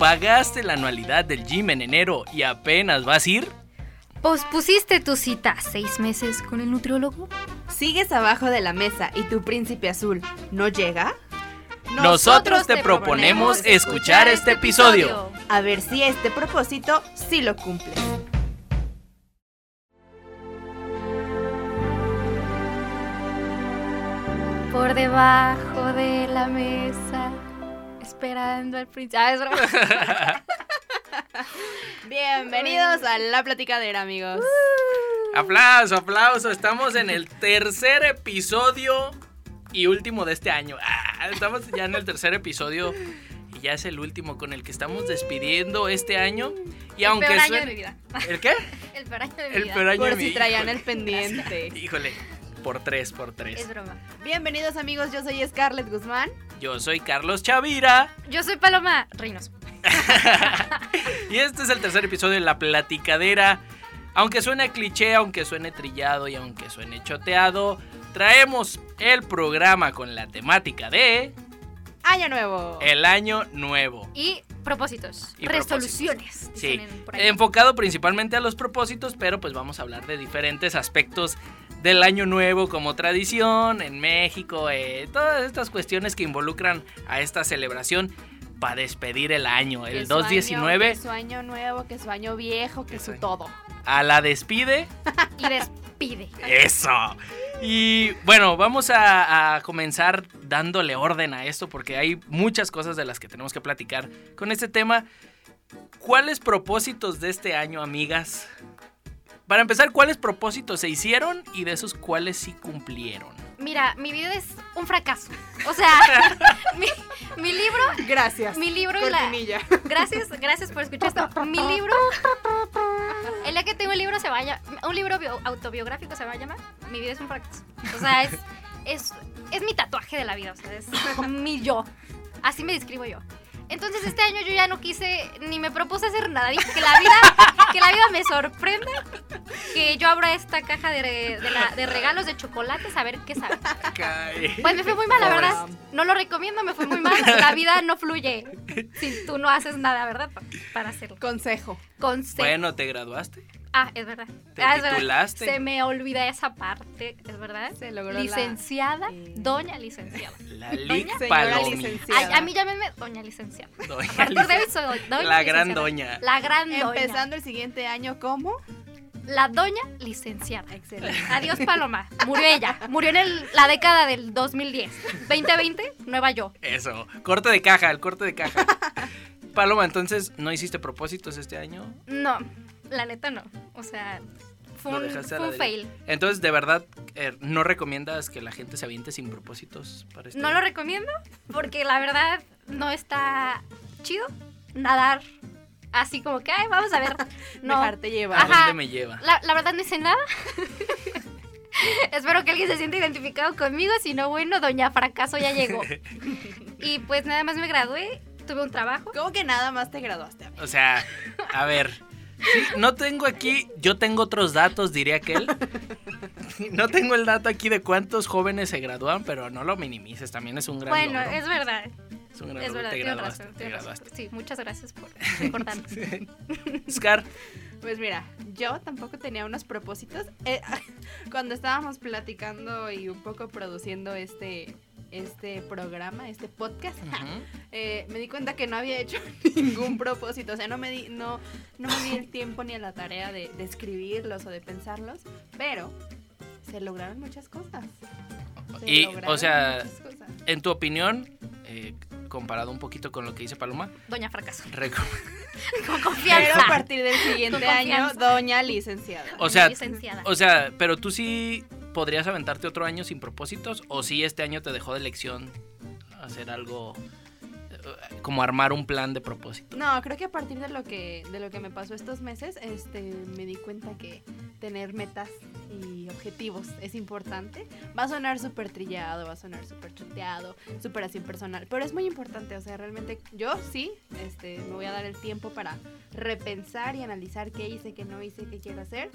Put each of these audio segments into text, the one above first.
¿Pagaste la anualidad del gym en enero y apenas vas a ir? ¿Pospusiste tu cita seis meses con el nutriólogo? ¿Sigues abajo de la mesa y tu príncipe azul no llega? Nosotros te proponemos escuchar este episodio. A ver si este propósito sí lo cumple. Por debajo de la mesa, esperando al príncipe. Ah, es. Bienvenidos a La Platicadera, amigos. Aplauso, aplauso. Estamos en el tercer episodio y último de este año. Ah, estamos ya en el tercer episodio y ya es el último con el que estamos despidiendo este año. Y aunque peor año suene- de mi vida. ¿El qué? El peor año de mi El vida. peor año de Por mi- si traían híjole. el pendiente. Híjole, por tres, por tres. Es broma. Bienvenidos, amigos. Yo soy Scarlett Guzmán. Yo soy Carlos Chavira Yo soy Paloma Reynoso. y este es el tercer episodio de La Platicadera. Aunque suene cliché, aunque suene trillado y aunque suene choteado, traemos el programa con la temática de Año nuevo. el año nuevo. Y propósitos. Y resoluciones. Sí, enfocado principalmente a los propósitos, pero pues vamos a hablar de diferentes aspectos del año nuevo como tradición en México, eh, todas estas cuestiones que involucran a esta celebración para despedir el año, el su año- 219 que su año nuevo, que su año viejo, que Que su todo. a la despide. Y despide. Eso. Y bueno, vamos a, a comenzar dándole orden a esto porque hay muchas cosas de las que tenemos que platicar con este tema. ¿Cuáles propósitos de este año, amigas? Para empezar, ¿cuáles propósitos se hicieron y de esos cuáles sí cumplieron? Mira, mi vida es un fracaso. O sea, mi, mi libro, Gracias. mi libro y la... Gracias, gracias por escuchar esto. Mi libro, el día que tengo el libro se vaya, un libro bio- autobiográfico se va a llamar. Mi vida es un fracaso. O sea, es, es, es mi tatuaje de la vida, o sea, es mi yo. Así me describo yo. Entonces este año yo ya no quise ni me propuse hacer nada. Dije que la vida, que la vida me sorprenda. Que yo abra esta caja de, de la- de regalos de chocolates a ver qué sabe. Pues me fue muy mal, la verdad. No lo recomiendo, me fue muy mal. La vida no fluye si tú no haces nada, ¿verdad? Pa- Para hacerlo. Consejo. Consejo. Bueno, ¿te graduaste? Ah, es verdad. ¿Te Ah, es verdad. titulaste? Se me olvida esa parte, es verdad. Se logró licenciada, doña licenciada. La Doña licenciada. Ay, a mí llámenme doña licenciada. Doña A partir de hoy Lic- soy doña La gran licenciada. doña. La gran doña. Empezando el siguiente año como. La doña licenciada. Excelente. Adiós, Paloma. Murió ella. Murió en el- la década del 2010. 2020, nueva yo. Eso, corte de caja, el corte de caja. Paloma, entonces, ¿no hiciste propósitos este año? No, la neta no. O sea, fue un, a fue fail. Entonces, de verdad, eh, ¿no recomiendas que la gente se aviente sin propósitos para este No lo recomiendo porque la verdad no está chido nadar así como que, ay, vamos a ver. No. Dejarte ¿A llevar. Ajá. dónde me lleva? La, la verdad no hice nada. Espero que alguien se sienta identificado conmigo. Si no, bueno, Doña Fracaso ya llegó. Y pues nada más me gradué, tuve un trabajo. ¿Cómo que nada más te graduaste? O sea, a ver. Sí, no tengo aquí, yo tengo otros datos, diría aquel. No tengo el dato aquí de cuántos jóvenes se gradúan, pero no lo minimices, también es un gran Bueno, logro. es verdad. Es un gran Es verdad, te graduaste, razón. te graduaste. Sí, muchas gracias por recordarme. Scar, Pues mira, yo tampoco tenía unos propósitos. Eh, cuando estábamos platicando y un poco produciendo este, este programa, este podcast, eh, me di cuenta que no había hecho ningún propósito. O sea, no me di, no, no me di el tiempo ni a la tarea de, de escribirlos o de pensarlos. Pero se lograron muchas cosas. Se y, o sea, en tu opinión, eh, comparado un poquito con lo que dice Paloma, Doña Fracaso. Pero a partir del siguiente año, doña licenciada. O sea, licenciada. o sea, pero tú sí podrías aventarte otro año sin propósitos o si este año te dejó de lección hacer algo eh, como armar un plan de propósito. No, creo que a partir de lo que de lo que me pasó estos meses, este me di cuenta que tener metas y objetivos es importante. Va a sonar súper trillado, va a sonar súper chuteado, súper así personal, pero es muy importante, o sea, realmente yo sí, este, me voy a dar el tiempo para repensar y analizar qué hice, qué no hice, qué quiero hacer,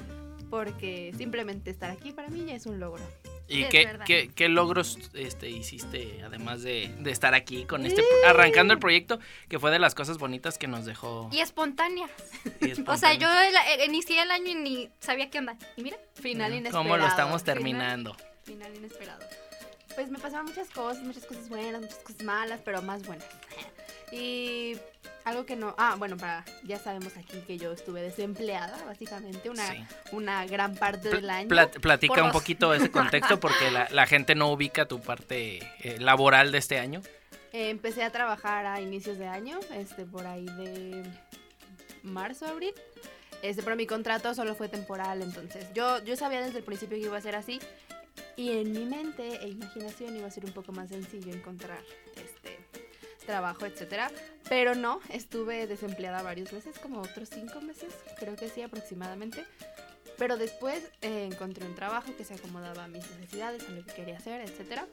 porque simplemente estar aquí para mí ya es un logro. ¿Y qué, qué, qué logros este, hiciste, además de, de estar aquí con este, arrancando el proyecto, que fue de las cosas bonitas que nos dejó? Y espontánea. y O sea, yo el- eh, inicié el año y ni sabía qué onda. Y mira, Final inesperado. ¿Cómo lo estamos Final- terminando? Final, inesperado. Pues me pasaron muchas cosas, muchas cosas buenas, muchas cosas malas, pero más buenas. Y algo que no... Ah, bueno, para ya sabemos aquí que yo estuve desempleada, básicamente, una, Sí. una gran parte Pl- del año. plat- platica un poquito ese contexto porque la, la gente no ubica tu parte eh, laboral de este año. Eh, empecé a trabajar a inicios de año, este, por ahí de marzo, abril. Este, pero mi contrato solo fue temporal, entonces yo, yo sabía desde el principio que iba a ser así. Y en mi mente e imaginación iba a ser un poco más sencillo encontrar este trabajo, etcétera. Pero no, estuve desempleada varios meses, como otros cinco meses, creo que sí, aproximadamente. Pero después eh, encontré un trabajo que se acomodaba a mis necesidades, a lo que quería hacer, etcétera.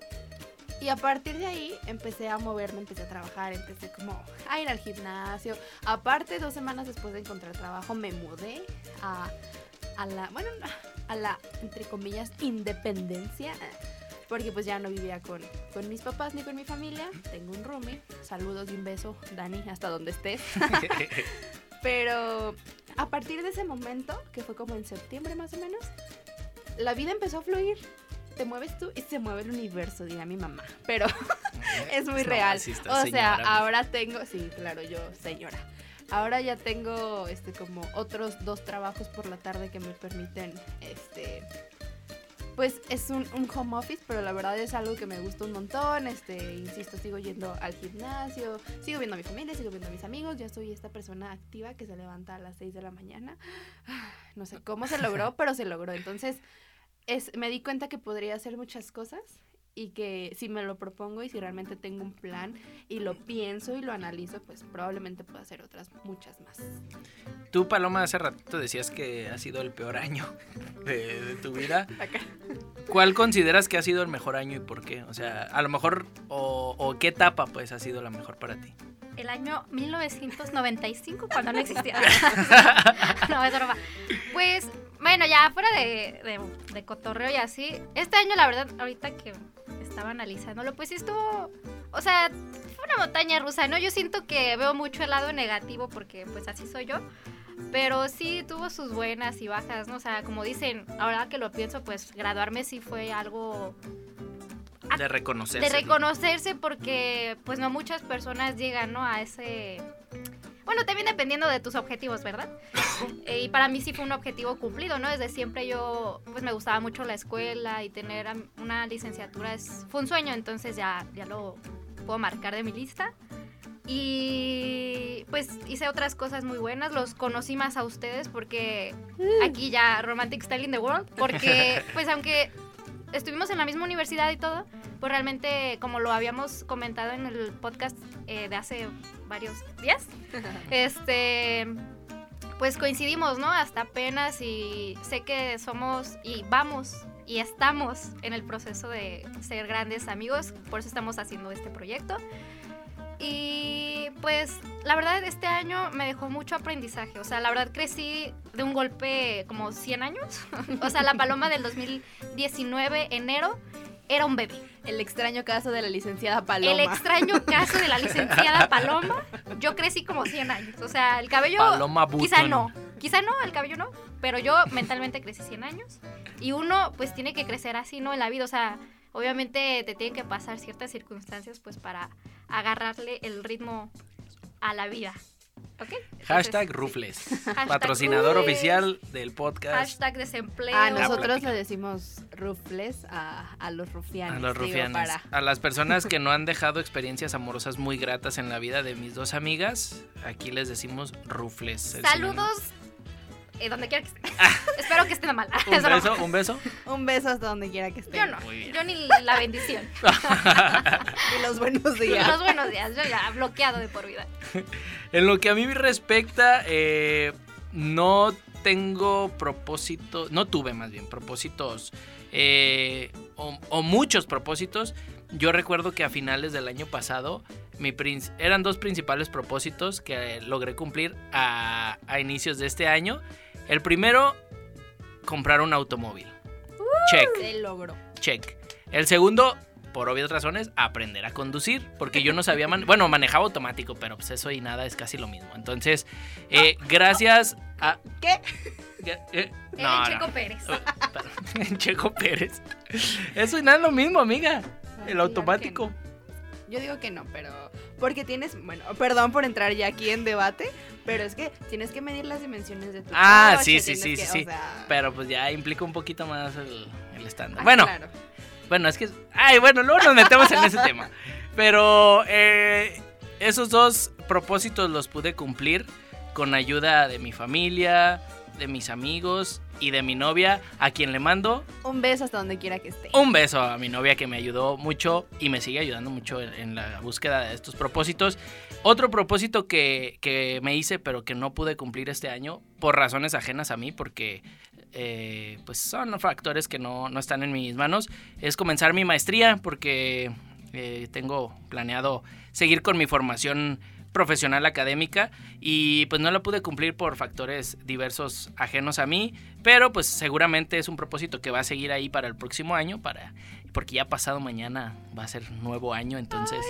Y a partir de ahí empecé a moverme, empecé a trabajar, empecé como a ir al gimnasio. Aparte, dos semanas después de encontrar trabajo, me mudé a, a la, bueno, a la, entre comillas, independencia. Porque pues ya no vivía con, con mis papás ni con mi familia. Tengo un roomie. Saludos y un beso, Dani, hasta donde estés. Pero a partir de ese momento, que fue como en septiembre más o menos, la vida empezó a fluir. Te mueves tú y se mueve el universo, dirá mi mamá. Pero es muy No, real. o sea, ahora tengo, sí, claro, yo, señora. Ahora ya tengo este como otros dos trabajos por la tarde que me permiten este pues es un, home office, pero la verdad es algo que me gusta un montón. Este, insisto, sigo yendo al gimnasio, sigo viendo a mi familia, sigo viendo a mis amigos. Ya soy esta persona activa que se levanta a las 6 de la mañana. No sé cómo se logró, pero se logró. Entonces, es, me di cuenta que podría hacer muchas cosas y que si me lo propongo y si realmente tengo un plan y lo pienso y lo analizo, pues probablemente pueda hacer otras muchas más. Tú, Paloma, hace ratito decías que ha sido el peor año de, de tu vida. Acá. ¿Cuál consideras que ha sido el mejor año y por qué? O sea, a lo mejor, o, o qué etapa pues ha sido la mejor para ti. El año 1995, cuando no existía. no, es broma. Pues, bueno, ya fuera de, de, de cotorreo y así, este año, la verdad, ahorita que estaba analizándolo, pues sí estuvo. O sea, fue una montaña rusa, ¿no? Yo siento que veo mucho el lado negativo porque, pues, así soy yo. Pero sí tuvo sus buenas y bajas, ¿no? O sea, como dicen, ahora que lo pienso, pues graduarme sí fue algo De reconocerse. de reconocerse porque pues no muchas personas llegan ¿no? a ese bueno también dependiendo de tus objetivos verdad Eh, y para mí sí fue un objetivo cumplido no desde siempre yo pues me gustaba mucho la escuela y tener una licenciatura es fue un sueño entonces ya ya lo puedo marcar de mi lista y pues hice otras cosas muy buenas, los conocí más a ustedes porque aquí ya Romantic Style in the World, porque pues aunque estuvimos en la misma universidad y todo, pues realmente como lo habíamos comentado en el podcast eh, de hace varios días, este pues coincidimos, ¿no? Hasta apenas y sé que somos y vamos y estamos en el proceso de ser grandes amigos, por eso estamos haciendo este proyecto. Y pues la verdad este año me dejó mucho aprendizaje, o sea, la verdad crecí de un golpe como 100 años, o sea, la paloma del 2019, enero, era un bebé. El extraño caso de la licenciada Paloma. El extraño caso de la licenciada Paloma, yo crecí como 100 años, o sea, el cabello Paloma quizá no, quizá no, el cabello no, pero yo mentalmente crecí 100 años y uno pues tiene que crecer así, ¿no? En la vida, o sea, obviamente te tienen que pasar ciertas circunstancias pues para agarrarle el ritmo a la vida. ¿Ok? Entonces, Hashtag Rufles. Hashtag Patrocinador Rufles. oficial del podcast. Hashtag desempleo. A La nosotros plática. le decimos rufles a, a los rufianes. A los digo, rufianes. para- A las personas que no han dejado experiencias amorosas muy gratas en la vida de mis dos amigas, aquí les decimos rufles. Saludos eh, donde quiera que estén. Espero que estén mal. sinónimo. Un beso, un beso. Un beso hasta donde quiera que esté. Yo no, yo ni la bendición. Y los buenos días. Los buenos días, yo ya bloqueado de por vida. En lo que a mí respecta, eh, no tengo propósito, no tuve más bien propósitos, eh, o, o muchos propósitos. Yo recuerdo que a finales del año pasado mi prin- eran dos principales propósitos que logré cumplir a, a inicios de este año. El primero, comprar un automóvil. Check. Se logró. check. El segundo, por obvias razones, aprender a conducir, porque yo no sabía, man- bueno, manejaba automático, pero pues eso y nada es casi lo mismo. Entonces, eh, gracias a... ¿Qué? Eh, eh, El no, Checo no. Pérez. En Checo Pérez. Eso y nada es lo mismo, amiga. El automático. Yo digo que no, pero porque tienes, bueno, perdón por entrar ya aquí en debate, pero es que tienes que medir las dimensiones de tu Ah, coche, sí, sí, sí, que, sí, sí. o sea- Pero pues ya implica un poquito más el, el estándar. Ah, bueno, claro. bueno, es que... Ay, bueno, luego nos metemos en ese tema. Pero eh, esos dos propósitos los pude cumplir con ayuda de mi familia, de mis amigos y de mi novia, a quien le mando Un beso hasta donde quiera que esté. un beso a mi novia que me ayudó mucho y me sigue ayudando mucho en, en la búsqueda de estos propósitos. Otro propósito que, que me hice pero que no pude cumplir este año por razones ajenas a mí porque eh, pues son factores que no, no están en mis manos es comenzar mi maestría porque eh, tengo planeado seguir con mi formación profesional académica y pues no la pude cumplir por factores diversos ajenos a mí, pero pues seguramente es un propósito que va a seguir ahí para el próximo año, para porque ya pasado mañana va a ser nuevo año, entonces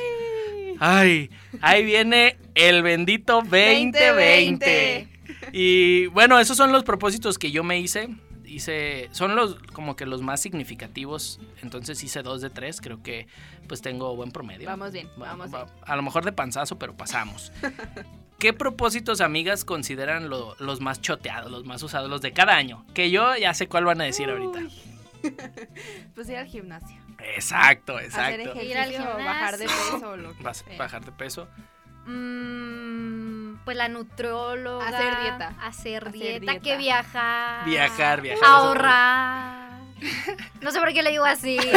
ay, ahí viene el bendito 2020. Y bueno, esos son los propósitos que yo me hice. Hice, son los como que los más significativos. Entonces hice dos de tres. Creo que pues tengo buen promedio. Vamos bien, Va- vamos va- bien. A lo mejor de panzazo, pero pasamos. ¿Qué propósitos, amigas, consideran lo- los más choteados, los más usados, los de cada año? Que yo ya sé cuál van a decir ahorita. Pues ir al gimnasio. Exacto, Hacer exacto. ejercicio, Ir al bajar de gimnasio. peso. o Lo que Vas- sea. bajar de peso. Mm, pues la nutrióloga. Hacer dieta. Hacer, Hacer dieta, dieta. que viajar. Viajar, viajar. Ahorrar. No sé por qué le digo así.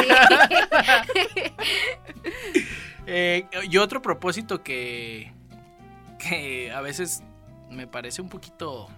Eh, y otro propósito que, que a veces me parece un poquito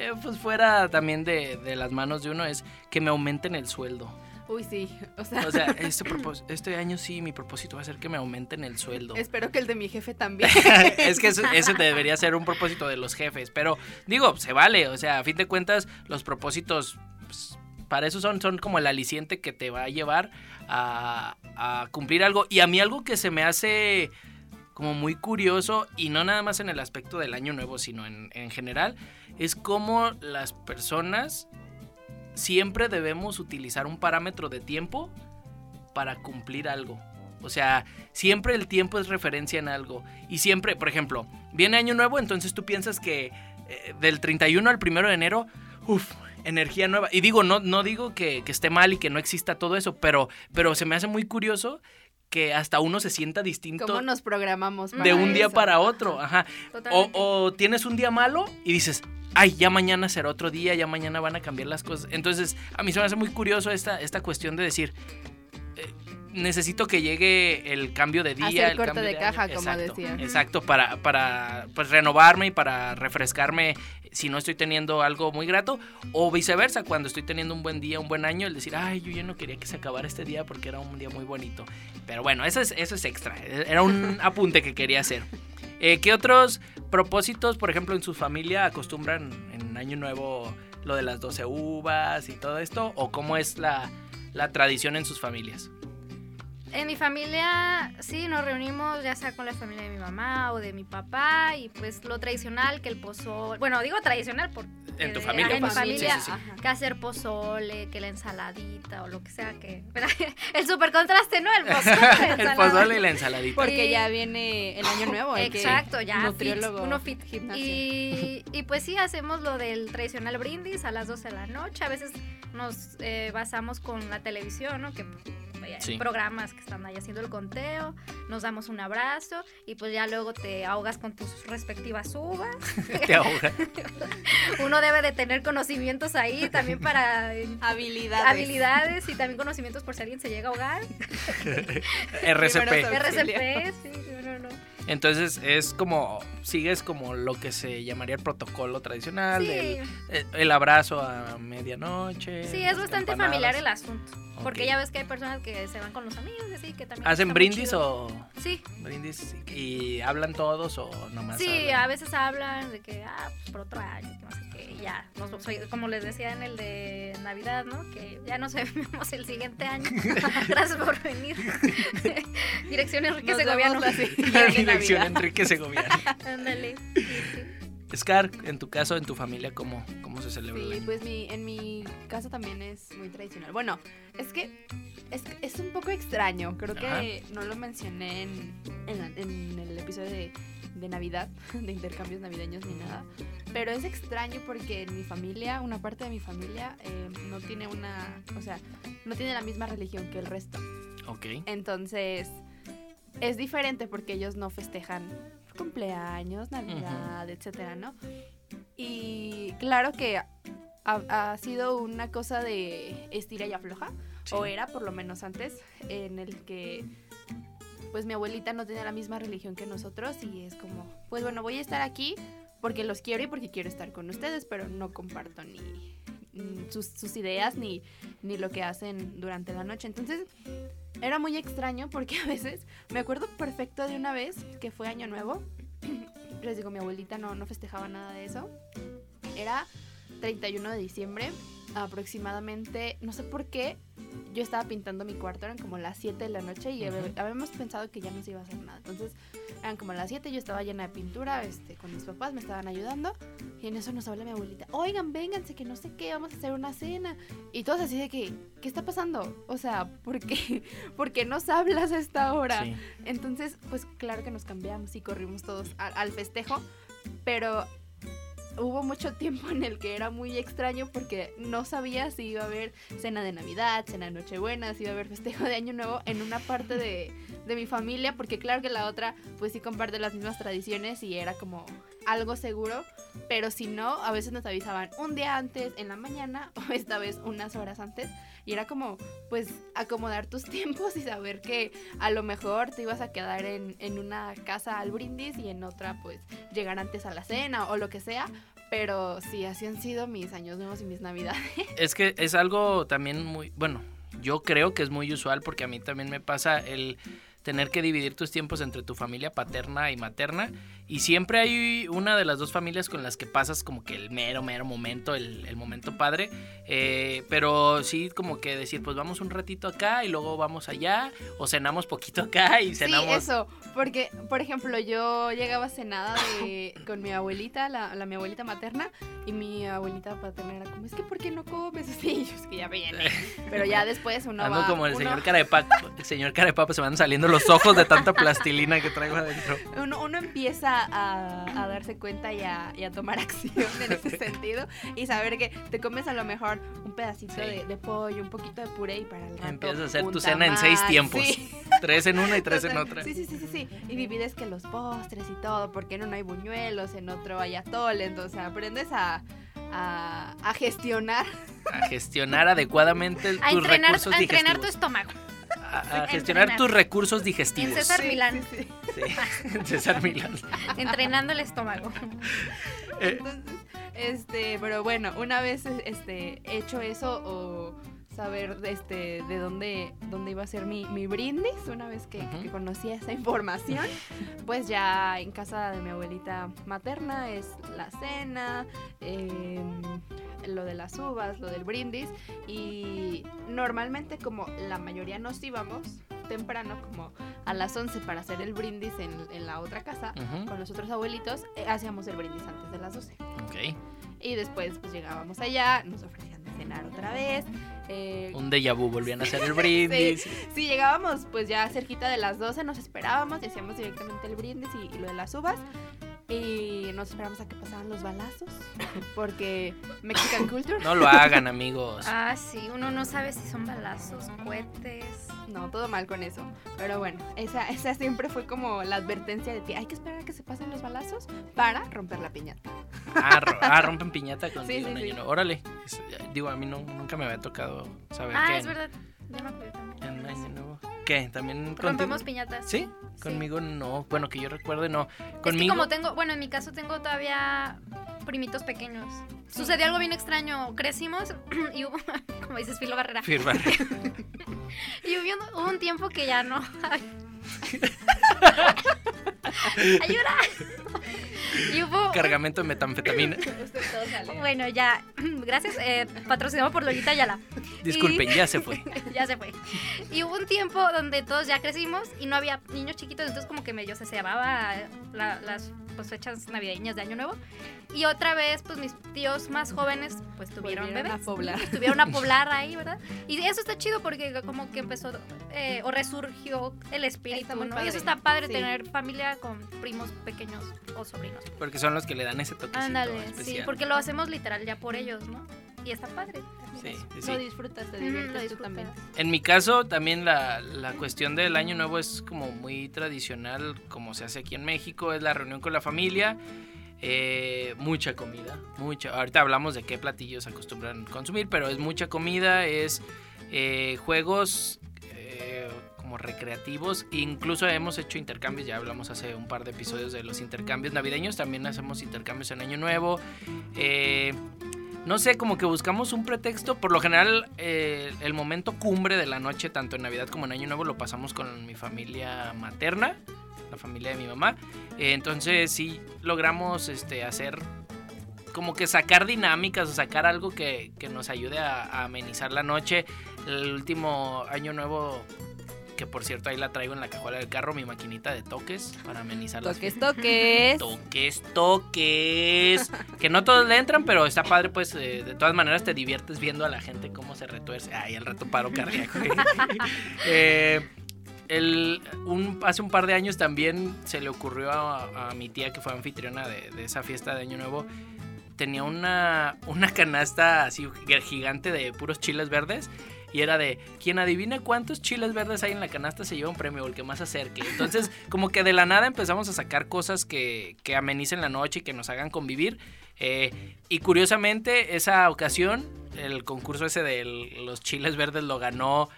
eh, pues fuera también de, de las manos de uno es que me aumenten el sueldo. Uy, sí. O sea, O sea, este, este año sí, mi propósito va a ser que me aumenten el sueldo. espero que el de mi jefe también. es que eso- ese debería ser un propósito de los jefes, pero digo, se vale, o sea, a fin de cuentas los propósitos pues, para eso son, son como el aliciente que te va a llevar a, a cumplir algo. Y a mí algo que se me hace como muy curioso, y no nada más en el aspecto del año nuevo, sino en, en general, es cómo las personas siempre debemos utilizar un parámetro de tiempo para cumplir algo. O sea, siempre el tiempo es referencia en algo. Y siempre, por ejemplo, viene año nuevo, entonces tú piensas que eh, del 31 al 1 de enero, uff, energía nueva. Y digo, no, no digo que, que esté mal y que no exista todo eso, pero, pero se me hace muy curioso que hasta uno se sienta distinto ¿Cómo nos programamos? de para un día para otro. Ajá. O, o tienes un día malo y dices, ay, ya mañana será otro día, ya mañana van a cambiar las cosas. Entonces, a mí se me hace muy curioso esta, esta cuestión de decir, eh, necesito que llegue el cambio de día. Hacer el corte cambio de caja, como Exacto. Exacto, para, para pues, renovarme y para refrescarme si no estoy teniendo algo muy grato. O viceversa, cuando estoy teniendo un buen día, un buen año, el decir, ay, yo ya no quería que se acabara este día porque era un día muy bonito. Pero bueno, eso es, eso es extra. Era un apunte que quería hacer. Eh, ¿Qué otros propósitos, por ejemplo, en su familia acostumbran en Año Nuevo lo de las 12 uvas y todo esto? ¿O cómo es la, la tradición en sus familias? En mi familia, sí, nos reunimos ya sea con la familia de mi mamá o de mi papá y pues lo tradicional que el pozole, bueno, digo tradicional por En tu eh, familia, en mi familia sí, sí, sí. Ajá. que hacer pozole, que la ensaladita o lo que sea que el super contraste, ¿no? El pozole, la El pozole y la ensaladita. Porque ya viene el año nuevo. Exacto, ya nutriólogo, fit, uno fit. gimnasio. Y, y pues sí, hacemos lo del tradicional brindis a las 12 de la noche. A veces nos eh, basamos con la televisión, ¿no? Que Sí. programas que están ahí haciendo el conteo, nos damos un abrazo y pues ya luego te ahogas con tus respectivas uvas. Te ahoga. Uno debe de tener conocimientos ahí también para Habilidades. habilidades y también conocimientos por si alguien se llega a ahogar. RCP. RCP, sí, no, no, no. Entonces es como, sigues como lo que se llamaría el protocolo tradicional, Sí, del- eh, el abrazo a medianoche. Sí, es bastante campanadas. familiar el asunto. Porque ya ves que hay personas que se van con los amigos y así, que también. ¿Hacen brindis o Sí, brindis y hablan todos o nomás? sí, hablan? a veces hablan de que, ah, pues por otro año, que no sé qué. ya, nos- soy- como les decía en el de Navidad, ¿no? Que ya nos vemos el siguiente año. Gracias por venir. Dirección Enrique Nos Segoviano. Dirección. Enrique Segoviano. Ándale. Sí, sí. Scar, en tu caso, en tu familia, ¿cómo, cómo se celebra el Sí, pues mi, en mi casa también es muy tradicional. Bueno, es que es, es un poco extraño. Creo que no lo mencioné en, en en el episodio de, de Navidad, de intercambios navideños ni nada. Pero es extraño porque en mi familia, una parte de mi familia eh, no tiene una, o sea, no tiene la misma religión que el resto. Ok. Entonces, es diferente porque ellos no festejan cumpleaños, Navidad, etcétera, ¿no? Y claro que ha, ha sido una cosa de estira y afloja, Sí. o era por lo menos antes, en el que pues mi abuelita no tiene la misma religión que nosotros y es como, pues bueno, voy a estar aquí porque los quiero y porque quiero estar con ustedes, pero no comparto ni sus, sus ideas ni, ni lo que hacen durante la noche. Entonces, era muy extraño porque a veces me acuerdo perfecto de una vez que fue Año Nuevo. Les digo, mi abuelita no, no festejaba nada de eso. Era 31 de diciembre, aproximadamente, no sé por qué, yo estaba pintando mi cuarto, eran como las 7 de la noche y habe- habíamos pensado que ya no se iba a hacer nada. Entonces, eran como las 7, yo estaba llena de pintura, este, con mis papás, me estaban ayudando. Y en eso nos habla mi abuelita, oigan, vénganse, que no sé qué, vamos a hacer una cena. Y todos así de que, ¿qué está pasando? O sea, ¿por qué, ¿por qué nos hablas a esta hora? Sí. Entonces, pues claro que nos cambiamos y corrimos todos al, al festejo, pero hubo mucho tiempo en el que era muy extraño porque no sabía si iba a haber cena de Navidad, cena de Nochebuena, si iba a haber festejo de Año Nuevo en una parte de, de mi familia, porque claro que la otra pues sí comparte las mismas tradiciones y era como algo seguro, pero si no, a veces nos avisaban un día antes, en la mañana, o esta vez unas horas antes, y era como pues acomodar tus tiempos y saber que a lo mejor te ibas a quedar en, en una casa al brindis y en otra pues llegar antes a la cena o lo que sea. Pero sí, así han sido mis años nuevos y mis navidades. Es que es algo también muy, bueno, yo creo que es muy usual porque a mí también me pasa el tener que dividir tus tiempos entre tu familia paterna y materna y siempre hay una de las dos familias con las que pasas como que el mero, mero momento, el, el momento padre, eh, pero sí como que decir pues vamos un ratito acá y luego vamos allá o cenamos poquito acá y cenamos... Sí, eso, porque, por ejemplo, yo llegaba cenada de, con mi abuelita, la, la mi abuelita materna, y mi abuelita paterna era como, es que ¿por qué no comes? Así, yo es que ya viene. Pero ya después uno Ando va... como el uno- señor Carepapa, el señor Carepapa se van saliendo los ojos de tanta plastilina que traigo adentro. uno, uno empieza a, a darse cuenta y a, y a tomar acción en ese sentido y saber que te comes a lo mejor un pedacito Sí. de, de pollo, un poquito de puré y para el rato Empiezas a hacer tu cena en seis tiempos. sí. Tres en una y tres en Total. otra. Sí, sí, sí, sí, sí. Y divides que los postres y todo, porque en uno hay buñuelos, en otro hay atole, entonces aprendes a, a, a gestionar. A gestionar adecuadamente A tus entrenar, recursos a entrenar tu estómago. A, a entrenar. gestionar tus recursos digestivos. En César Milán. Sí, sí. Sí, en César Milán. Entrenando el estómago. Eh, Entonces, este, pero bueno, una vez este, hecho eso o saber este, de dónde, dónde iba a ser mi, mi brindis, una vez que, conocía esa información, pues ya en casa de mi abuelita materna es la cena, em, lo de las uvas, lo del brindis y normalmente como la mayoría nos íbamos temprano como a las 11 para hacer el brindis en, en la otra casa con los otros abuelitos, eh, hacíamos el brindis antes de las 12. ok. Y después pues llegábamos allá, nos ofrecían cenar otra vez. eh, Un déjà vu, volvían a hacer el brindis. si llegábamos pues ya cerquita de las 12 nos esperábamos y hacíamos directamente el brindis y, y lo de las uvas. Y nos esperamos a que pasaran los balazos, porque Mexican Culture. No lo hagan, amigos. Ah, sí, uno no sabe si son balazos, cohetes. No, todo mal con eso. Pero bueno, esa, esa siempre fue como la advertencia de que hay que esperar a que se pasen los balazos para romper la piñata. Ah, ro- ah, rompen piñata con Sí. Nuevo. Órale. Digo, a mí no, nunca me había tocado saber Ah, que es verdad. Ya me acuerdo también. en Año Nuevo. ¿Qué? ¿También? Rompemos piñatas. ¿Sí? Conmigo no. Bueno, que yo recuerde, no. Es que Conmigo. como tengo, bueno, en mi caso tengo todavía primitos pequeños. Sucedió algo bien extraño. Crecimos y hubo, como dices, filo barrera. Firma. Y hubo un, hubo un tiempo que ya no. ¡Ayuda! Y hubo... Cargamento de metanfetamina. Bueno, ya, gracias, eh, patrocinado por Lolita Yala. Disculpen, ya se fue. ya se fue. Y hubo un tiempo donde todos ya crecimos y no había niños chiquitos, entonces como que medio se cebaba la- las pues, fechas navideñas de Año Nuevo. Y otra vez, pues mis tíos más jóvenes, pues tuvieron Volvieron bebés. a poblar. Estuvieron a poblar ahí, ¿verdad? Y eso está chido porque como que empezó eh, o resurgió el espíritu, Está muy ¿no? Y padre. eso está padre Sí. tener familia con primos pequeños o sobrinos. Porque son los que le dan ese toquecito Ándale, sí, especial. porque lo hacemos literal ya por ellos, ¿no? Y está padre. Sí, sí, Lo disfrutas, te diviertes lo tú también. En mi caso, también la, la cuestión del año nuevo es como muy tradicional, como se hace aquí en México, es la reunión con la familia, eh, mucha comida, mucha. Ahorita hablamos de qué platillos acostumbran consumir, pero es mucha comida, es eh, juegos eh, recreativos, incluso hemos hecho intercambios, ya hablamos hace un par de episodios de los intercambios navideños, también hacemos intercambios en año nuevo. eh, no sé, como que buscamos un pretexto. Por lo general, eh, el momento cumbre de la noche, tanto en Navidad como en Año Nuevo, lo pasamos con mi familia materna, la familia de mi mamá. Eh, entonces sí logramos este, hacer como que sacar dinámicas o sacar algo que, que nos ayude a, a amenizar la noche. El último Año Nuevo, que por cierto ahí la traigo en la cajuela del carro, mi maquinita de toques para amenizar las Toques, toques. Toques, toques. Que no todos le entran, pero está padre, pues eh, de todas maneras te diviertes viendo a la gente cómo se retuerce. Ay, el reto paro cardíaco. Eh, el- un- hace un par de años también se le ocurrió a, a mi tía, que fue anfitriona de, de esa fiesta de Año Nuevo, tenía una, una canasta así gigante de puros chiles verdes. Y era de, quien adivine cuántos chiles verdes hay en la canasta se lleva un premio, o el que más acerque. Entonces, como que de la nada empezamos a sacar cosas que, que amenicen la noche y que nos hagan convivir. Eh, y curiosamente, esa ocasión, el concurso ese de los chiles verdes lo ganó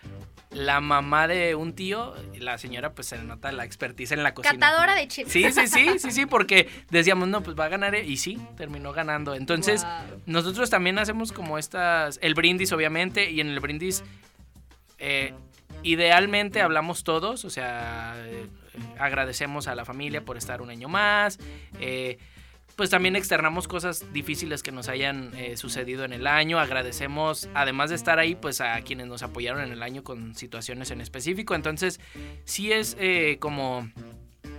la mamá de un tío. La señora, pues se le nota la expertise en la cocina. Catadora de chips. Sí, sí, sí, sí, sí, porque decíamos, no, pues va a ganar. Y sí, terminó ganando. Entonces, nosotros también hacemos como estas, el brindis obviamente, y en el brindis eh, idealmente hablamos todos, o sea, eh, agradecemos a la familia por estar un año más, eh, pues también externamos cosas difíciles que nos hayan eh, sucedido en el año, agradecemos, además de estar ahí, pues a quienes nos apoyaron en el año con situaciones en específico, entonces sí es eh, como...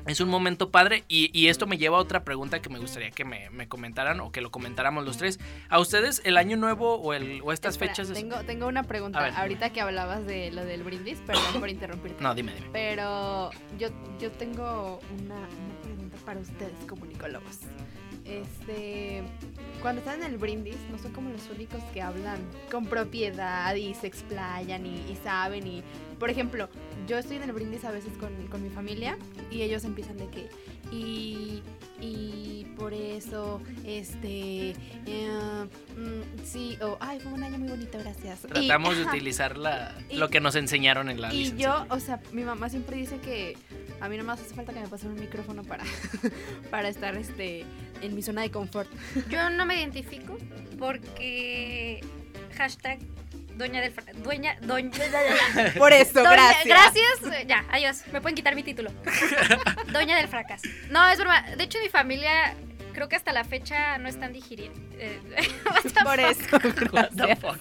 Es un momento padre y, y esto me lleva a otra pregunta que me gustaría que me, me comentaran o que lo comentáramos los tres. ¿A ustedes el año nuevo o, el, o estas Espera, fechas? es- Tengo, tengo una pregunta. Ahorita que hablabas de lo del brindis, perdón por interrumpirte. No, dime, dime. Pero yo, yo tengo una, una pregunta para ustedes, comunicólogos. Este, cuando están en el brindis, no son como los únicos que hablan con propiedad y se explayan y, y saben. Y, por ejemplo, yo estoy en el brindis a veces con, con mi familia y ellos empiezan de que, y, y por eso, este, eh, mm, sí, o, ay, fue un año muy bonito, gracias. Y- Tratamos de utilizar la, Y- lo que nos enseñaron en la Y licenciatura. yo, o sea, mi mamá siempre dice que a mí nomás hace falta que me pasen un micrófono para, para estar este, en mi zona de confort. Yo no me identifico porque hashtag doña del dueña doña Por eso, Doña- gracias. gracias. eh, Ya, adiós. Me pueden quitar mi título. Doña del fracaso. No, es broma. De hecho, mi familia creo que hasta la fecha no están digiriendo. eh, Por eso, What the gracias. fuck?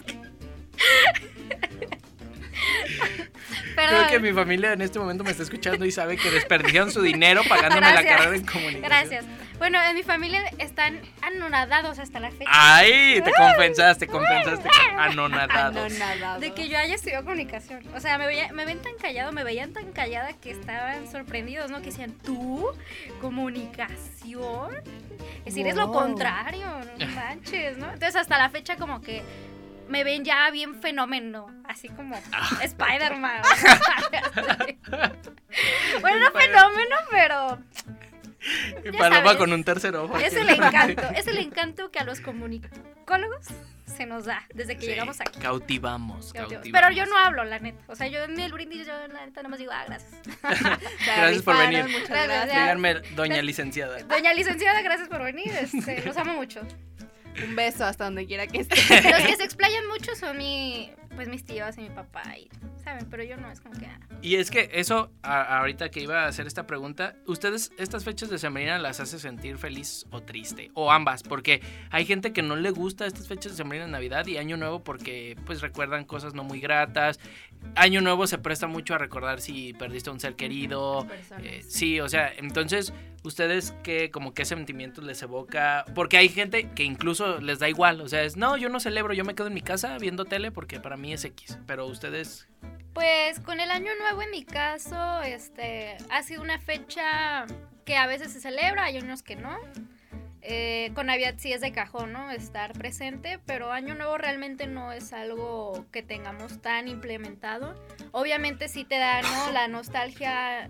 Perdón. Creo que mi familia en este momento me está escuchando y sabe que desperdiciaron su dinero pagándome la carrera en comunicación. Gracias. Bueno, en mi familia están anonadados hasta la fecha. Ay, te compensaste, compensaste. Anonadado. Anonadado. De que yo haya estudiado comunicación. O sea, me, veía- me ven tan callado, me veían tan callada que estaban sorprendidos, ¿no? Que decían, ¿tú? ¿Comunicación? Es decir, es lo contrario, no manches, ¿no? Entonces, hasta la fecha, como que me ven ya bien fenómeno, así como Ah. Spider-Man. bueno, no fenómeno, pero Y ya Paloma sabes. con un tercer ojo. es el encanto. Es el encanto que a los comunicólogos se nos da desde que Sí, llegamos aquí. Cautivamos, cautivamos. Pero yo no hablo, la neta. O sea, yo en el brindis, yo la neta nomás digo, ah, gracias. Gracias por venir. Muchas Gracias. Díganme, doña licenciada. Doña licenciada, gracias por venir. Este, los amo mucho. Un beso hasta donde quiera que esté. Los que se explayan mucho son mi, pues mis tíos y mi papá, y, ¿saben? Pero yo no, es como que... ah, Y es que eso, a- ahorita que iba a hacer esta pregunta, ¿ustedes estas fechas de Sembrina las hace sentir feliz o triste? O ambas, porque hay gente que no le gusta estas fechas de Sembrina en Navidad y Año Nuevo porque pues recuerdan cosas no muy gratas. Año Nuevo se presta mucho a recordar si perdiste a un ser querido. Eh, sí, o sea, entonces, ¿ustedes qué, como qué sentimientos les evoca? Porque hay gente que incluso les da igual, o sea, es, no, yo no celebro, yo me quedo en mi casa viendo tele porque para mí es X, pero ustedes... Pues con el año nuevo en mi caso, este, ha sido una fecha que a veces se celebra, hay unos que no. Eh, con Navidad sí es de cajón, ¿no? Estar presente, pero año nuevo realmente no es algo que tengamos tan implementado. Obviamente sí te da, ¿no? La nostalgia,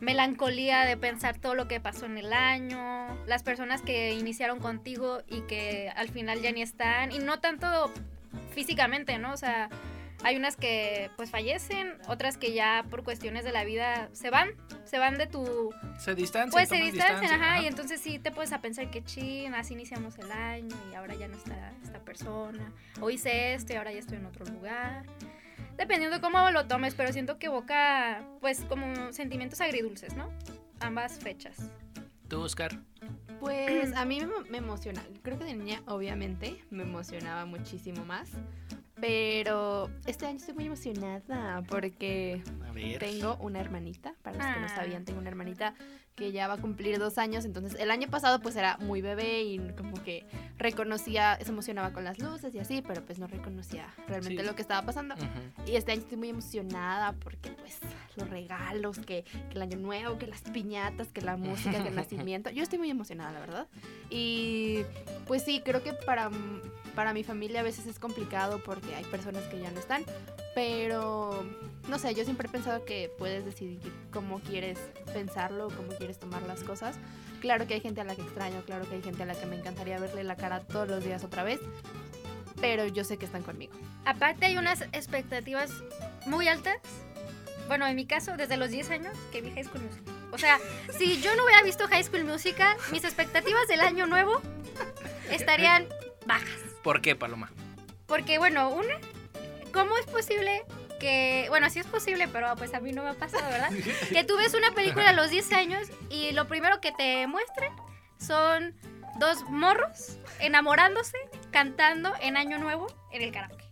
melancolía de pensar todo lo que pasó en el año, las personas que iniciaron contigo y que al final ya ni están, y no tanto físicamente, ¿no? O sea, hay unas que pues fallecen, otras que ya por cuestiones de la vida se van, se van de tu... Se distancian. Pues se distancian, distancia, ajá, y entonces sí te puedes a pensar que chin, así iniciamos el año y ahora ya no está esta persona, o hice esto y ahora ya estoy en otro lugar. Dependiendo de cómo lo tomes, pero siento que evoca pues como sentimientos agridulces, ¿no? Ambas fechas. ¿Tú, Oscar? Pues a mí me, me emociona. Creo que de niña, obviamente, me emocionaba muchísimo más. Pero este año estoy muy emocionada porque tengo una hermanita. Para los que no Ah. sabían, tengo una hermanita que ya va a cumplir dos años. Entonces, el año pasado pues era muy bebé y como que reconocía, se emocionaba con las luces y así, pero pues no reconocía realmente Sí. lo que estaba pasando. Ujú. Y este año estoy muy emocionada porque pues los regalos, que, que el año nuevo, que las piñatas, que la música, que el nacimiento. Yo estoy muy emocionada, la verdad. Y pues sí, creo que para, para mi familia a veces es complicado porque hay personas que ya no están. Pero no sé, yo siempre he pensado que puedes decidir cómo quieres pensarlo, cómo quieres tomar las cosas. Claro que hay gente a la que extraño, claro que hay gente a la que me encantaría verle la cara todos los días otra vez. Pero yo sé que están conmigo. Aparte hay unas expectativas muy altas. Bueno, en mi caso, desde los 10 años que vi High School Musical. O sea, si yo no hubiera visto High School Musical, mis expectativas del año nuevo estarían bajas. ¿Por qué, Paloma? Porque, bueno, una, ¿cómo es posible que, bueno, sí es posible, pero pues a mí no me ha pasado, ¿verdad? Que tú ves una película a los 10 años y lo primero que te muestran son dos morros enamorándose, cantando en Año Nuevo en el karaoke.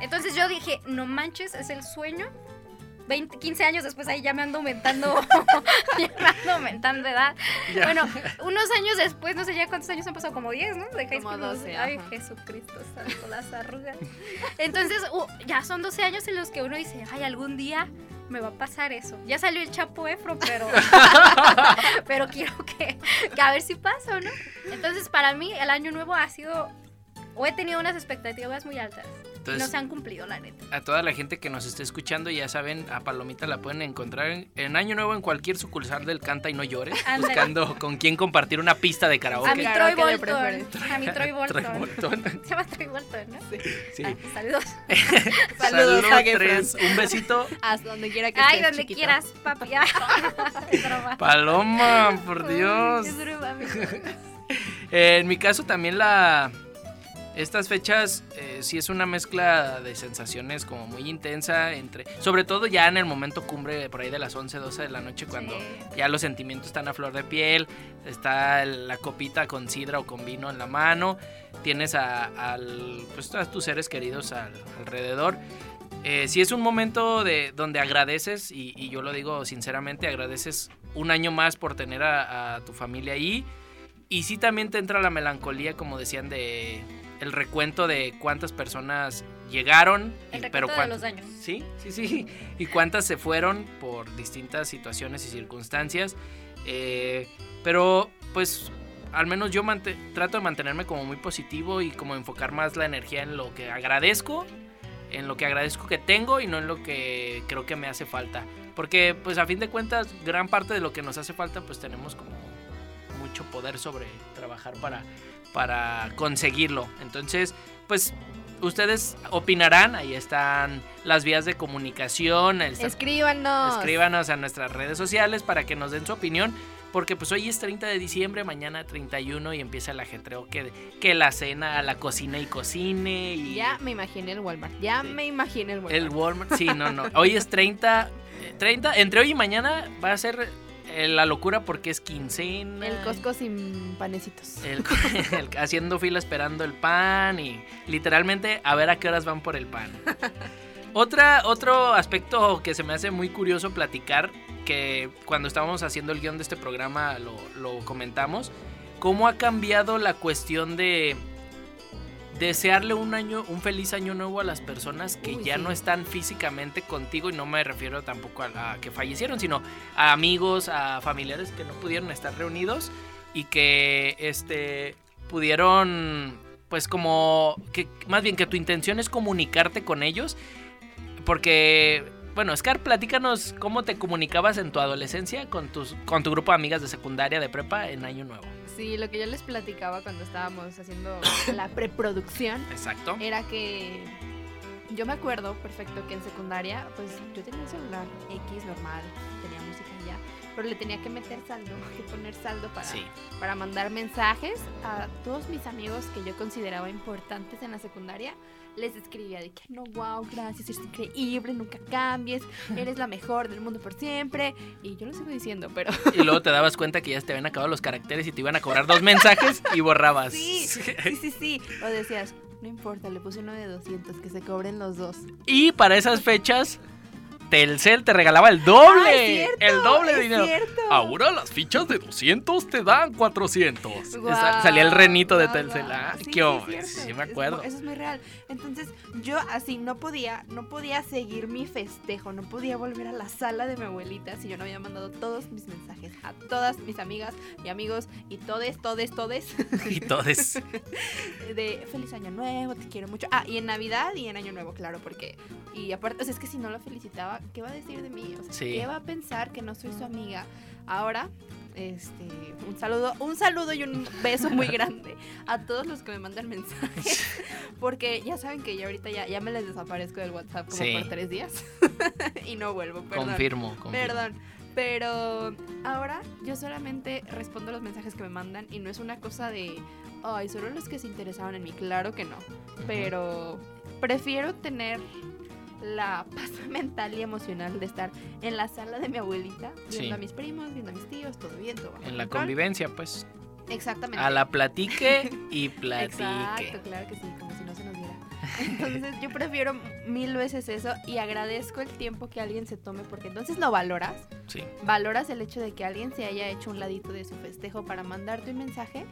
Entonces yo dije, no manches, es el sueño. 20, 15 años después ahí ya me ando aumentando, ya me ando aumentando edad. Ya. Bueno, unos años después, no sé ya cuántos años han pasado, como 10, ¿no? De High Como School 12, Musical. Ay, ajá. Jesucristo santo, las arrugas. Entonces, uh, ya son 12 años en los que uno dice, ay, algún día me va a pasar eso. Ya salió el Chapo Efro, pero, pero quiero que, que a ver si pasa o no. Entonces, para mí, el año nuevo ha sido, o he tenido unas expectativas muy altas. Y no Entonces, se han cumplido, la neta. a toda la gente que nos esté escuchando, ya saben, a Palomita la pueden encontrar en, en Año Nuevo en cualquier sucursal del Canta y No Llores, buscando con quién compartir una pista de A karaoke. mi Claro, Troy ¿qué le Bolton. A mi Troy Bolton. Troy Bolton. Se llama Troy Bolton, ¿no? Sí. Ah, saludos. Saludos, a Gefran. tres. Un besito. Hasta donde quiera que Ay, estés, donde chiquito. quieras, papi. Broma. Paloma, por Dios. Es broma, amigo. Eh, en mi caso también la... Estas fechas eh, sí es una mezcla de sensaciones como muy intensa entre... Sobre todo ya en el momento cumbre, por ahí de las 11, 12 de la noche, cuando Sí. ya los sentimientos están a flor de piel, está la copita con sidra o con vino en la mano, tienes a, al, pues, a tus seres queridos al- alrededor. Eh, sí es un momento de, donde agradeces, y, y yo lo digo sinceramente, agradeces un año más por tener a, a tu familia ahí. Y sí también te entra la melancolía, como decían, de el recuento de cuántas personas llegaron, El y- pero de los años. Sí, sí, sí. Y cuántas se fueron por distintas situaciones y circunstancias. Eh, pero pues al menos yo trato de mantenerme como muy positivo y como enfocar más la energía en lo que agradezco, en lo que agradezco que tengo y no en lo que creo que me hace falta. Porque pues a fin de cuentas gran parte de lo que nos hace falta pues tenemos como mucho poder sobre trabajar para, para conseguirlo. Entonces pues ustedes opinarán, ahí están las vías de comunicación, está- Escríbanos. escríbanos a nuestras redes sociales para que nos den su opinión Porque pues hoy es 30 de diciembre, mañana 31 y empieza el ajetreo que, que la cena, la cocina y cocine. Y Ya me imaginé el Walmart. Ya Sí. me imaginé el Walmart. el Walmart. Sí, no, no. Hoy es 30, eh, 30, entre hoy y mañana va a ser eh, la locura porque es quincena. El Costco sin panecitos. El- el- haciendo fila esperando el pan y literalmente a ver a qué horas van por el pan. Otra, otro aspecto que se me hace muy curioso platicar, que cuando estábamos haciendo el guion de este programa lo, lo comentamos, cómo ha cambiado la cuestión de desearle un año, un feliz año nuevo a las personas que Uy, ya sí. no están físicamente contigo y no me refiero tampoco a, a que fallecieron, sino a amigos, a familiares que no pudieron estar reunidos y que este pudieron pues como que más bien que tu intención es comunicarte con ellos porque bueno, Scar, platícanos cómo te comunicabas en tu adolescencia con tus con tu grupo de amigas de secundaria, de prepa en año nuevo. Sí, lo que yo les platicaba cuando estábamos haciendo la preproducción Exacto. era que yo me acuerdo perfecto que en secundaria, pues yo tenía un celular X normal, pero le tenía que meter saldo, que poner saldo para, Sí. para mandar mensajes a todos mis amigos que yo consideraba importantes en la secundaria. Les escribía de que no, wow, gracias, eres increíble, nunca cambies, eres la mejor del mundo por siempre. Y yo lo sigo diciendo, pero Y luego te dabas cuenta que ya te habían acabado los caracteres y te iban a cobrar dos mensajes y borrabas. Sí, sí, sí, sí. O decías, no importa, le puse uno de 200, que se cobren los dos. Y para esas fechas, Telcel te regalaba el doble. ¡Ah, es cierto! el doble de dinero. cierto! Ahora las fichas de 200 te dan 400. Guau, Sa- Salía el renito de Telcel. Ah, Sí, qué hombre, sí, me Es- acuerdo. eso es muy real. Entonces, yo así no podía, no podía seguir mi festejo, no podía volver a la sala de mi abuelita si yo no había mandado todos mis mensajes a todas mis amigas y amigos y todes, todes, todes Y todos. de feliz año nuevo, te quiero mucho. Ah, y en Navidad y en año nuevo, claro, porque y aparte, o sea, es que si no lo felicitaba, ¿qué va a decir de mí? O sea, Sí. ¿qué va a pensar que no soy su amiga? Ahora, este, un saludo, un saludo y un beso muy grande a todos los que me mandan mensajes, porque ya saben que yo ahorita ya, ya me les desaparezco del WhatsApp como Sí. por tres días y no vuelvo, perdón. Confirmo, confirmo. Perdón, pero ahora yo solamente respondo los mensajes que me mandan y no es una cosa de, ay, solo los que se interesaban en mí, claro que no, pero prefiero tener la paz mental y emocional de estar en la sala de mi abuelita, viendo Sí. a mis primos, viendo a mis tíos, todo bien, todo bajo En la control. convivencia, pues. Exactamente. A la platique y platique. Exacto, claro que sí, como si no se nos diera. Entonces yo prefiero mil veces eso y agradezco el tiempo que alguien se tome porque entonces lo valoras. Sí. Valoras el hecho de que alguien se haya hecho un ladito de su festejo para mandarte un mensaje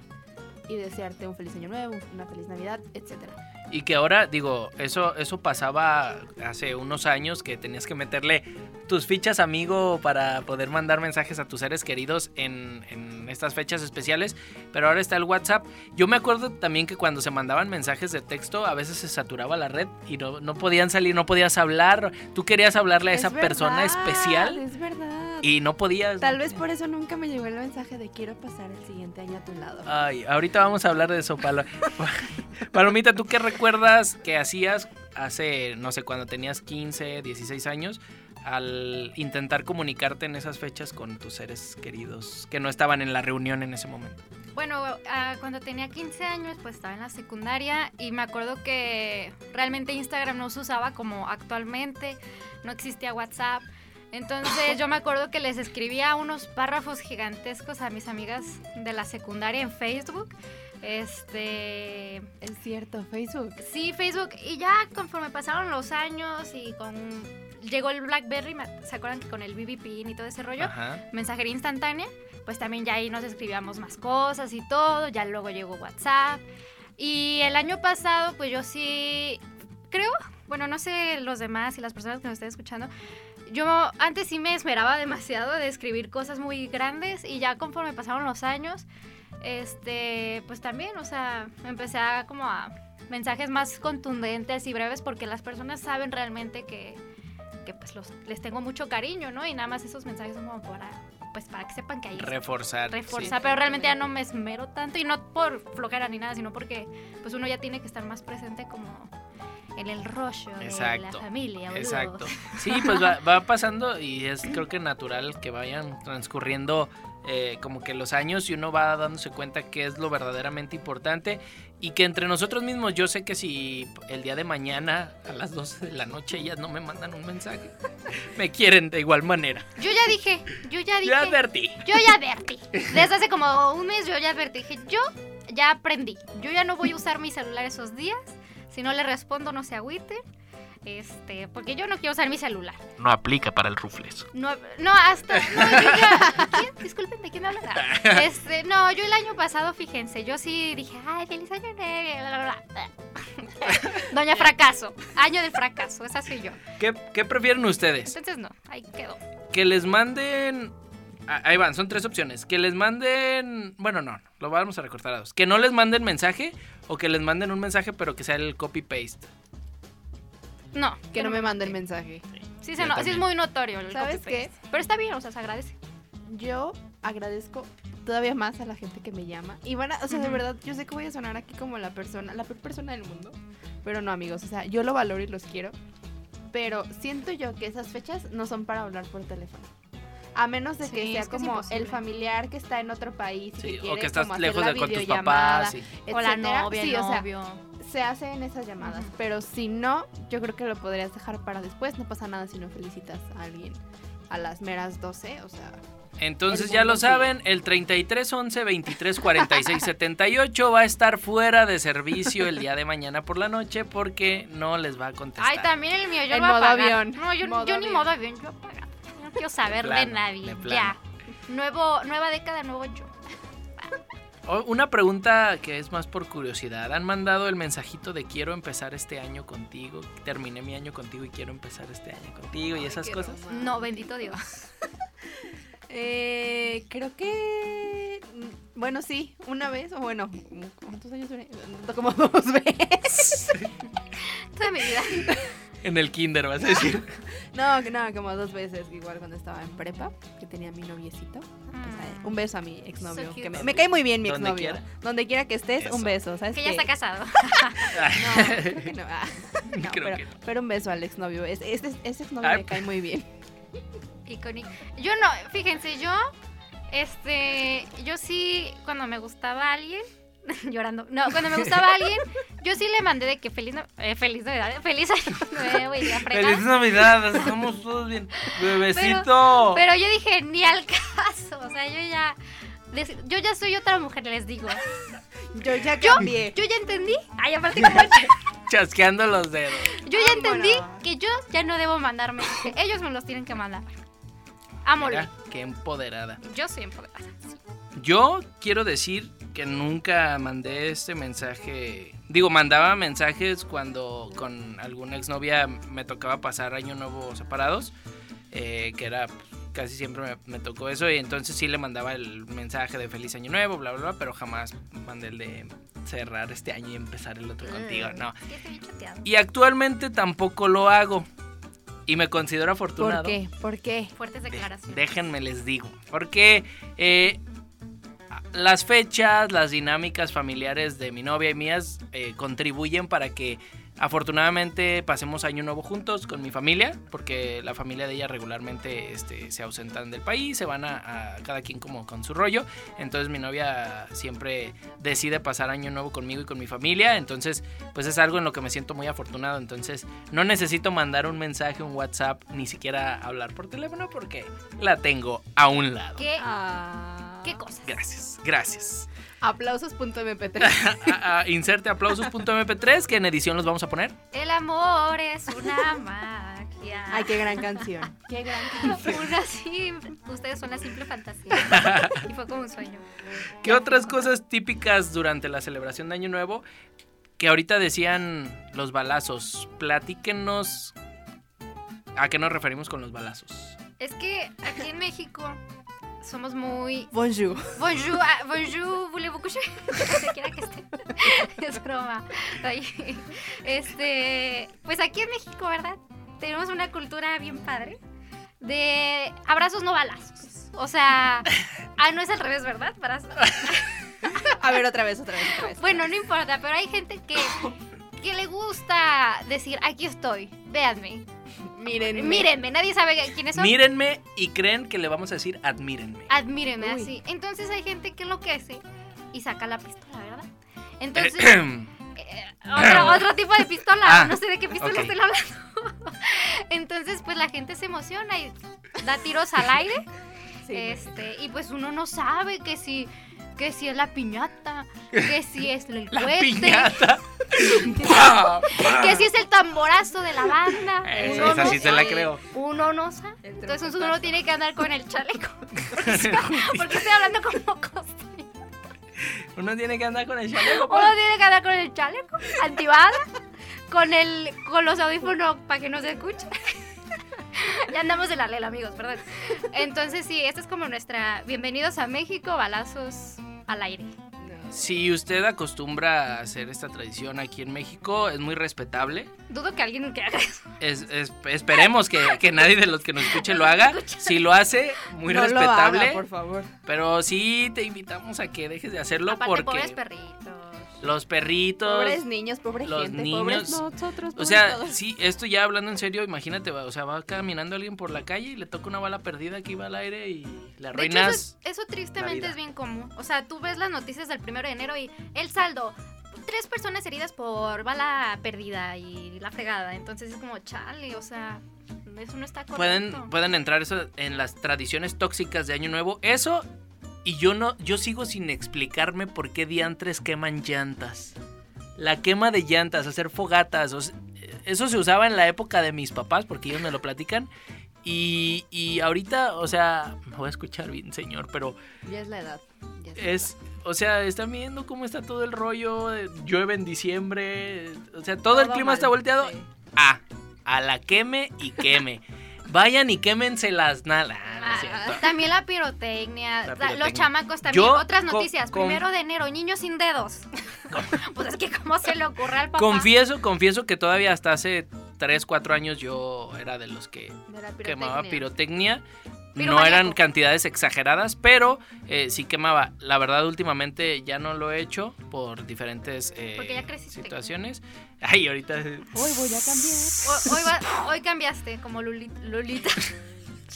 y desearte un feliz año nuevo, una feliz Navidad, etcétera. Y que ahora, digo, eso, eso pasaba hace unos años que tenías que meterle tus fichas amigo para poder mandar mensajes a tus seres queridos en, en estas fechas especiales. Pero ahora está el WhatsApp. Yo me acuerdo también que cuando se mandaban mensajes de texto, a veces se saturaba la red y no, no podían salir, no podías hablar. Tú querías hablarle a esa Es persona especial Es verdad. Y no podías. Tal vez por eso nunca me llegó el mensaje de quiero pasar el siguiente año a tu lado. Ay, ahorita vamos a hablar de eso, Palo. Palomita, ¿tú qué recuerdas que hacías hace, no sé, cuando tenías 15, 16 años, al intentar comunicarte en esas fechas con tus seres queridos que no estaban en la reunión en ese momento? Bueno, ah, cuando tenía 15 años, pues estaba en la secundaria y me acuerdo que realmente Instagram no se usaba como actualmente, no existía WhatsApp. Entonces yo me acuerdo que les escribía unos párrafos gigantescos a mis amigas de la secundaria en Facebook. Este, Es cierto, Facebook. sí, Facebook y ya conforme pasaron los años y con llegó el BlackBerry, ¿se acuerdan que con el BB Pin y todo ese rollo? Ajá. mensajería instantánea, pues también ya ahí nos escribíamos más cosas y todo, ya luego llegó WhatsApp. Y el año pasado, pues yo sí, creo, bueno, no sé los demás y las personas que nos estén escuchando, yo antes sí me esmeraba demasiado de escribir cosas muy grandes y ya conforme pasaron los años, este, pues también, o sea, empecé a como a mensajes más contundentes y breves porque las personas saben realmente que, que pues los, les tengo mucho cariño, ¿no? Y nada más esos mensajes son como para, pues para que sepan que estoy. Reforzar. reforzar, pero realmente ya no me esmero tanto y no por flojera ni nada, sino porque pues uno ya tiene que estar más presente como en el rollo de la Exacto, familia. boludo. Exacto. Sí, pues va, va pasando y es creo que natural que vayan transcurriendo eh, como que los años y uno va dándose cuenta qué es lo verdaderamente importante y que entre nosotros mismos yo sé que si el día de mañana a las 12 de la noche ellas no me mandan un mensaje, me quieren de igual manera. Yo ya dije, yo ya dije. Ya advertí. Yo ya advertí. Desde hace como un mes yo ya advertí. Dije, yo ya aprendí. Yo ya no voy a usar mi celular esos días. Si no le respondo, no se agüiten. Este, porque yo no quiero usar mi celular. No aplica para el rufles. No, no hasta. No, yo ya. ¿Quién? Disculpen, ¿de quién hablan? Este, no, yo el año pasado, fíjense, yo sí dije, ay, feliz año nuevo. bla, bla, bla". Doña Fracaso. Año del fracaso, esa soy yo. ¿Qué, qué prefieren ustedes? Entonces, no, ahí quedó. Que les manden. Ah, Ahí van, son tres opciones. Que les manden. Bueno, no, lo vamos a recortar a dos. Que no les manden mensaje o que les manden un mensaje, pero que sea el copy-paste. No. Que no me manden mensaje. Sí, Yo se no- sí es también. muy notorio. el ¿Sabes copy-paste. Pero está bien, o sea, se agradece. Yo agradezco todavía más a la gente que me llama. Y van a, o sea, de Ujú. verdad, yo sé que voy a sonar aquí como la persona, la peor persona del mundo. Pero no, amigos, o sea, yo lo valoro y los quiero. Pero siento yo que esas fechas no son para hablar por teléfono. A menos de que Sí, sea es que es como imposible. el familiar que está en otro país y Sí, que o que estás como lejos de con tus papás. sí. O la novia, Sí, el o sea, se hace en esas llamadas. Pero si no, yo creo que lo podrías dejar para después. No pasa nada si no felicitas a alguien a las meras 12. O sea, Entonces El ya lo saben, el 33 11 23 46 78 va a estar fuera de servicio el día de mañana por la noche porque no les va a contestar. Ay, también el mío, yo En lo voy a modo pagar. avión. No, yo, Modo yo ni avión. modo avión, yo apagar. No quiero saber de, plano, nadie. de plano. ya. Nuevo, nueva década, nuevo yo. Una pregunta que es más por curiosidad. ¿Han mandado el mensajito de quiero empezar este año contigo? Terminé mi año contigo y quiero empezar este año contigo y esas cosas. No, bendito Dios. Eh, creo que. mm, Bueno, sí, una vez, o bueno, ¿cuántos años duré? Como dos veces. Toda mi vida. En el kinder vas a decir. No, que no, como dos veces, igual cuando estaba en prepa, que tenía mi noviecito. Pues, ay, un beso a mi exnovio. So que me, me cae muy bien mi Donde exnovio. quiera. Donde quiera que estés, Eso. un beso. ¿sabes Que ya qué? está casado. No, creo que no. Ah, no, Creo pero, que no. pero un beso al exnovio. Es- Ese ese exnovio Ay. me cae muy bien. Icónico. Yo no, fíjense, yo, este, yo sí, cuando me gustaba alguien, llorando, no, cuando me gustaba alguien, yo sí le mandé de que feliz, no- eh, feliz Navidad, feliz año nuevo y la fregada. ¡Feliz Navidad! Estamos todos bien. ¡Bebecito! Pero yo dije, ni al caso, o sea, yo ya, yo ya soy otra mujer, les digo. Yo ya cambié. yo ya entendí, ay, aparte como Chasqueando los dedos. yo ya entendí Vámonos. que yo ya no debo mandar mensaje, ellos me los tienen que mandar. Mira, qué empoderada. yo soy empoderada. Yo quiero decir que nunca mandé este mensaje. Digo, mandaba mensajes cuando con alguna exnovia me tocaba pasar año nuevo separados. eh, que era pues, casi siempre me, me tocó eso. Y entonces sí le mandaba el mensaje de feliz año nuevo, bla, bla, bla. Pero jamás mandé el de cerrar este año y empezar el otro contigo. No. Bien choteada. Y actualmente tampoco lo hago. Y me considero afortunado. ¿Por qué? ¿Por qué? Fuertes declaraciones. Déjenme les digo. Porque eh, las fechas, las dinámicas familiares de mi novia y mías eh, contribuyen para que afortunadamente pasemos año nuevo juntos con mi familia, porque la familia de ella regularmente este, se ausentan del país, se van a, a cada quien como con su rollo. Entonces mi novia siempre decide pasar año nuevo conmigo y con mi familia. Entonces pues es algo en lo que me siento muy afortunado. Entonces no necesito mandar un mensaje, un WhatsApp, ni siquiera hablar por teléfono porque la tengo a un lado. ¿Qué, Ah. Qué cosas? Gracias, gracias. Aplausos.mp3. A- a- inserte aplausos.mp3 que en edición los vamos a poner. El amor es una magia. Ay, qué gran canción. Qué gran canción. Una sim- Ustedes son la simple fantasía. Y fue como un sueño. ¿Qué otras cosas típicas durante la celebración de Año Nuevo? Que ahorita decían los balazos. Platíquenos a qué nos referimos con los balazos. Es que aquí en México somos muy. Bonjour. Bonjour, ah, bonjour, voulez-vous coucher? Donde quiera que esté. Es broma. Ay, Este. Pues aquí en México, ¿verdad? Tenemos una cultura bien padre de abrazos no balazos. O sea, ah, no es al revés, ¿verdad? Para... A ver, otra vez, otra vez, otra vez. Bueno, no importa, pero hay gente que, que le gusta decir, aquí estoy, véanme. Miren, Mírenme, nadie sabe quiénes son. Mírenme y creen que le vamos a decir admírenme. Admírenme, Uy. así. Entonces hay gente que enloquece y saca la pistola, ¿verdad? Entonces, eh, otro, otro tipo de pistola, Ah, no sé de qué pistola estoy hablando. Entonces, pues la gente se emociona y da tiros al aire. Sí. Este, y pues uno no sabe que si que si es la piñata, que si es el La cohete, piñata. Que si es el tamborazo de la banda. Esa- Uno esa no sí se la creo. Uno no sabe. Entonces uno tiene que andar con el chaleco. Porque estoy hablando como costeño. Uno tiene que andar con el chaleco. Uno tiene que andar con el chaleco, antibala, con el con los audífonos para que no se escuche. ya andamos de la lela, amigos, perdón. Entonces sí, esta es como nuestra bienvenidos a México, balazos al aire. Si usted acostumbra a hacer esta tradición aquí en México, es muy respetable. Dudo que alguien que haga eso. Es, es- esperemos que, que nadie de los que nos escuche lo haga. Si lo hace, muy No lo respetable. haga, por favor. pero sí te invitamos a que dejes de hacerlo Aparte, pobres porque perritos. Los perritos. Pobres niños, pobre los gente, niños- pobres nosotros. O pobres sea, todos. sí, esto ya hablando en serio, imagínate, va- o sea, va caminando alguien por la calle y le toca una bala perdida que iba al aire y hecho, eso, arruinas. es- eso tristemente es bien común. O sea, tú ves las noticias del primero de enero y el saldo, tres personas heridas por bala perdida y la fregada. Entonces es como, chale, o sea, eso no está correcto. pueden, pueden entrar eso en las tradiciones tóxicas de Año Nuevo. Eso, y yo no, yo sigo sin explicarme por qué diantres queman llantas. La quema de llantas, hacer fogatas, o sea, eso se usaba en la época de mis papás, porque ellos me lo platican. Y, y ahorita, o sea, me voy a escuchar bien, señor, pero Ya es la edad. ya es la es, o sea, están viendo cómo está todo el rollo, eh, llueve en diciembre, o sea, todo, el clima mal, está volteado. sí. Ah, a la queme y queme. Vayan y quémense las nada. Ah, también la pirotecnia, La la- pirotecnia. los chamacos también. Yo Otras noticias, con- primero de enero, niños sin dedos. pues es que cómo se le ocurre al papá. Confieso, confieso que todavía hasta hace 3, 4 años yo era de los que De quemaba pirotecnia. No eran cantidades exageradas, pero eh, sí quemaba. La verdad, últimamente ya no lo he hecho por diferentes eh, situaciones. Ay, ahorita. Hoy voy a cambiar. Ho- Hoy, va- hoy cambiaste como Luli- Lolita.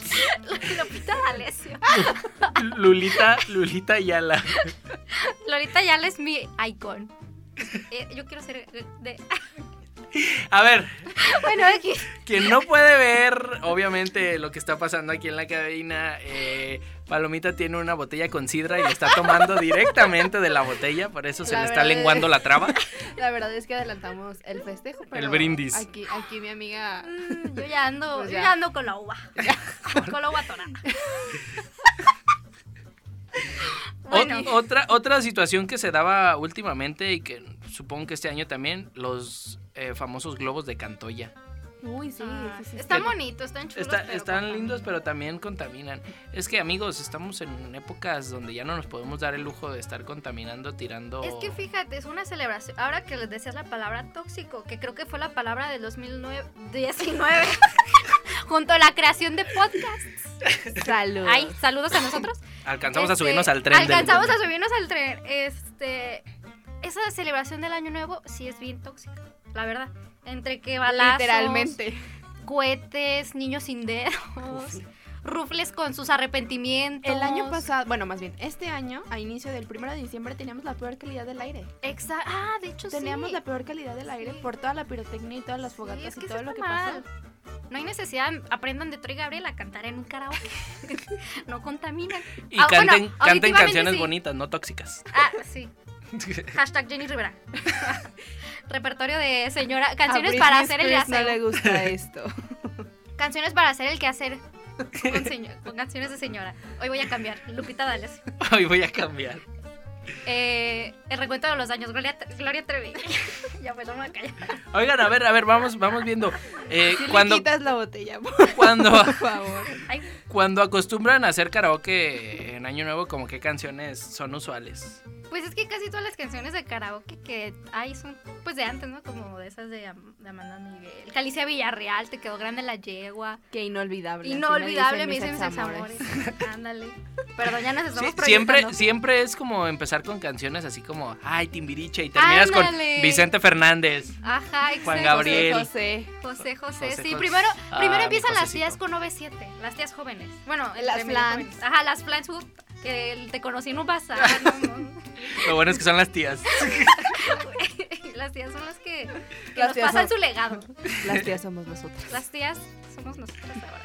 Lupita D'Alessio. Lulita, Lulita Yala. Lolita ya es mi icon. Eh, yo quiero ser de... A ver, Bueno, aquí. quien no puede ver, obviamente, lo que está pasando aquí en la cabina, eh, Palomita tiene una botella con sidra y le está tomando directamente de la botella, por eso se La le está lenguando la traba. La verdad es que adelantamos el festejo. Pero brindis. Aquí, aquí mi amiga. Mm, Yo ya ando, Pues yo ya. ya ando con la uva. con la uva. O- Bueno, otra, otra situación que se daba últimamente y que supongo que este año también, los eh, famosos globos de Cantoya. Uy, sí, ah, sí, sí. están que- bonitos, están chulos. Está- pero están contaminan. lindos, pero también contaminan. Es que amigos, estamos en épocas donde ya no nos podemos dar el lujo de estar contaminando, tirando... Es que fíjate, es una celebración. Ahora que les decías la palabra tóxico, que creo que fue la palabra del 2019, junto a la creación de podcasts. Salud. Ay, saludos a nosotros. Alcanzamos a Este, subirnos al tren. del- Alcanzamos a subirnos al tren. Este, esa celebración del año nuevo sí es bien tóxica, la verdad. Entre que balazos, Literalmente. cohetes, niños sin dedos, rufles con sus arrepentimientos. El año pasado, bueno, más bien, este año, a inicio del 1 de diciembre, teníamos la peor calidad del aire. Exa- ah, de hecho Teníamos sí. la peor calidad del aire Sí. por toda la pirotecnia y todas las Sí, fogatas es que y todo lo que mal. pasó. No hay necesidad, aprendan de Troy Gabriel a cantar en un karaoke. no contaminan. Y Ah, bueno, canten, canten canciones sí. bonitas, no tóxicas. Ah, sí. Hashtag Jenny Rivera. Repertorio de señora. Canciones para hacer el Spears no le gusta esto. Canciones para hacer el quehacer. Con, señor- con canciones de señora. Hoy voy a cambiar. Lupita Dales. Hoy voy a cambiar. Eh, el recuento de los años. Gloria, Gloria Trevi. ya pues, no me callar. Oigan, a ver, a ver, vamos, vamos viendo. Eh, Si cuando, le quitas la botella, por cuando, favor. Ay, cuando acostumbran a hacer karaoke en Año Nuevo, como qué canciones son usuales. Pues es que casi todas las canciones de karaoke que hay son pues de antes, ¿no? Como de esas de, Am- de Amanda Miguel. Calicia Villarreal, te quedó grande la yegua. Qué inolvidable. Inolvidable, me dicen mis amores. Ándale. Perdón, ya nos estamos Sí, siempre, siempre es como empezar con canciones así como, ay, Timbiriche, y terminas Ándale. con Vicente Fernández. Ajá, exacto. Juan Gabriel. José. José, José, José, sí. José. Primero, Ah, primero mi empiezan las tías con OV7, las tías jóvenes. Bueno, Las flans. jóvenes. Ajá, las flans, uf, que te conocí en un bazar. no. Lo bueno es que son las tías. las tías son las que, que Las nos pasan son- su legado. Las tías somos nosotras. Las tías somos nosotros ahora.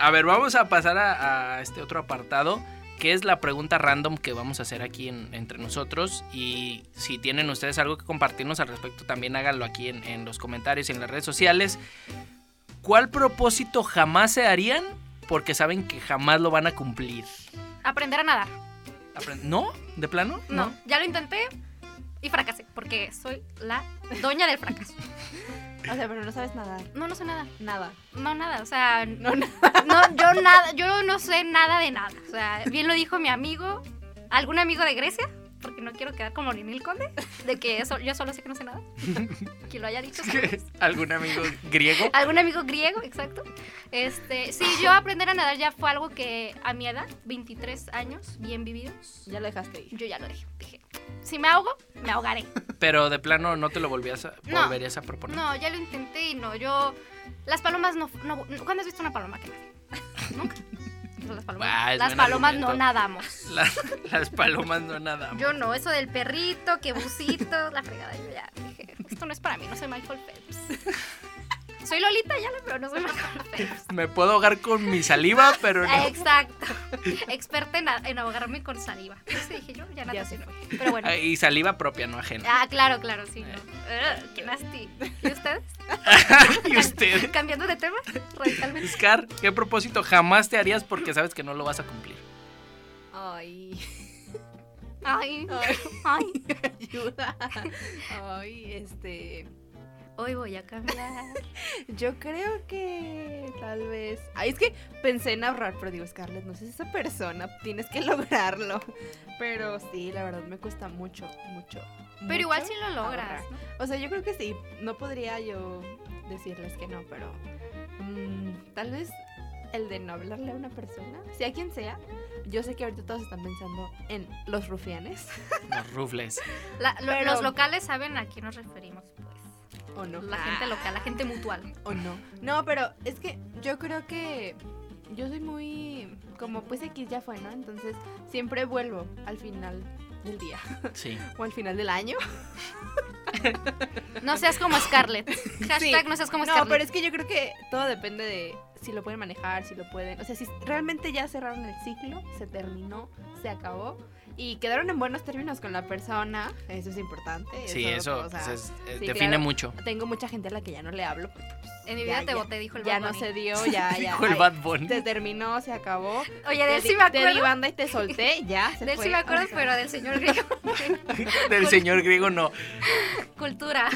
A ver, vamos a pasar a, a este otro apartado, que es la pregunta random que vamos a hacer aquí en- entre nosotros. Y si tienen ustedes algo que compartirnos al respecto, también háganlo aquí en, en los comentarios y en las redes sociales. ¿Cuál propósito jamás se harían? Porque saben que jamás lo van a cumplir. Aprender a nadar. ¿No? ¿De plano? No, ya lo intenté y fracasé, porque soy la doña del fracaso. O sea, pero no sabes nadar. No, no sé nada. Nada. No, nada, o sea, No, no, nada. yo nada, yo no sé nada de nada. O sea, bien lo dijo mi amigo, algún amigo de Grecia, porque no quiero quedar como Ninil Conde, de que eso, yo solo sé que no sé nada. Quien lo haya dicho. ¿Algún amigo griego? Algún amigo griego, exacto. Este, sí, yo aprender a nadar ya fue algo que a mi edad, 23 años, bien vividos, Ya lo dejaste ir. yo ya lo dejé. Dije, si me ahogo, me ahogaré. Pero de plano no te lo volvías a, No. volverías a proponer. No, ya lo intenté y no, yo... Las palomas no... no ¿Cuándo has visto una paloma que nada? Nunca. Las palomas, Ah, las no nadamos. La- las palomas no nada. Yo no, eso del perrito, que busito, la fregada, yo ya dije, esto no es para mí, no soy Michael Phelps. Soy Lolita ya, pero no soy Michael Phelps. Me puedo ahogar con mi saliva, pero no. Exacto. Experta en, ahogarme con saliva. Entonces dije yo, ya nada se sirve. Pero bueno. Ah, Y saliva propia, no ajena. Ah, claro, claro, sí. No. Ugh, qué nasty. ¿Y ustedes? ¿Y usted? Cambiando de tema radicalmente. Scar, ¿qué propósito jamás te harías porque sabes que no lo vas a cumplir? Ay. Ay, Ay. ay. Ayuda. Ay, este. Hoy voy a cambiar. Yo creo que tal vez. Ay, es que pensé en ahorrar, pero digo, Scarlett, no sé si esa persona tienes que lograrlo. Pero sí, la verdad me cuesta mucho, mucho. Pero igual mucho sí lo logras. O sea, yo creo que sí. No podría yo decirles que no, pero. mm, tal vez el de no hablarle a una persona, sea quien sea. Yo sé que ahorita todos están pensando en los rufianes. Los rufles. La- lo- Pero- Los locales saben a quién nos referimos, pues. ¿O no? La gente local, la gente mutual. o no. No, pero es que yo creo que yo soy muy como pues X ya fue, ¿no? Entonces siempre vuelvo al final del día Sí. o al final del año. No seas como Scarlett. Hashtag no seas como No, Scarlett. pero es que yo creo que todo depende de si lo pueden manejar, si lo pueden, o sea, si realmente ya cerraron el ciclo, se terminó, se acabó y quedaron en buenos términos con la persona, eso es importante. Sí, eso o sea, pues, es- eh, sí, define claro. mucho. Tengo mucha gente a la que ya no le hablo. pues, En mi ya- vida te ya- boté, dijo el Ya Bad no Bunny. se dio, ya, ya. Dijo el Bad Bunny. Se terminó, se acabó. Oye, de él Te sí me Te di acuerdo. banda y te solté, ya. Se De él sí me acuerdo, O sea, pero del señor griego. Del señor griego no. Cultura.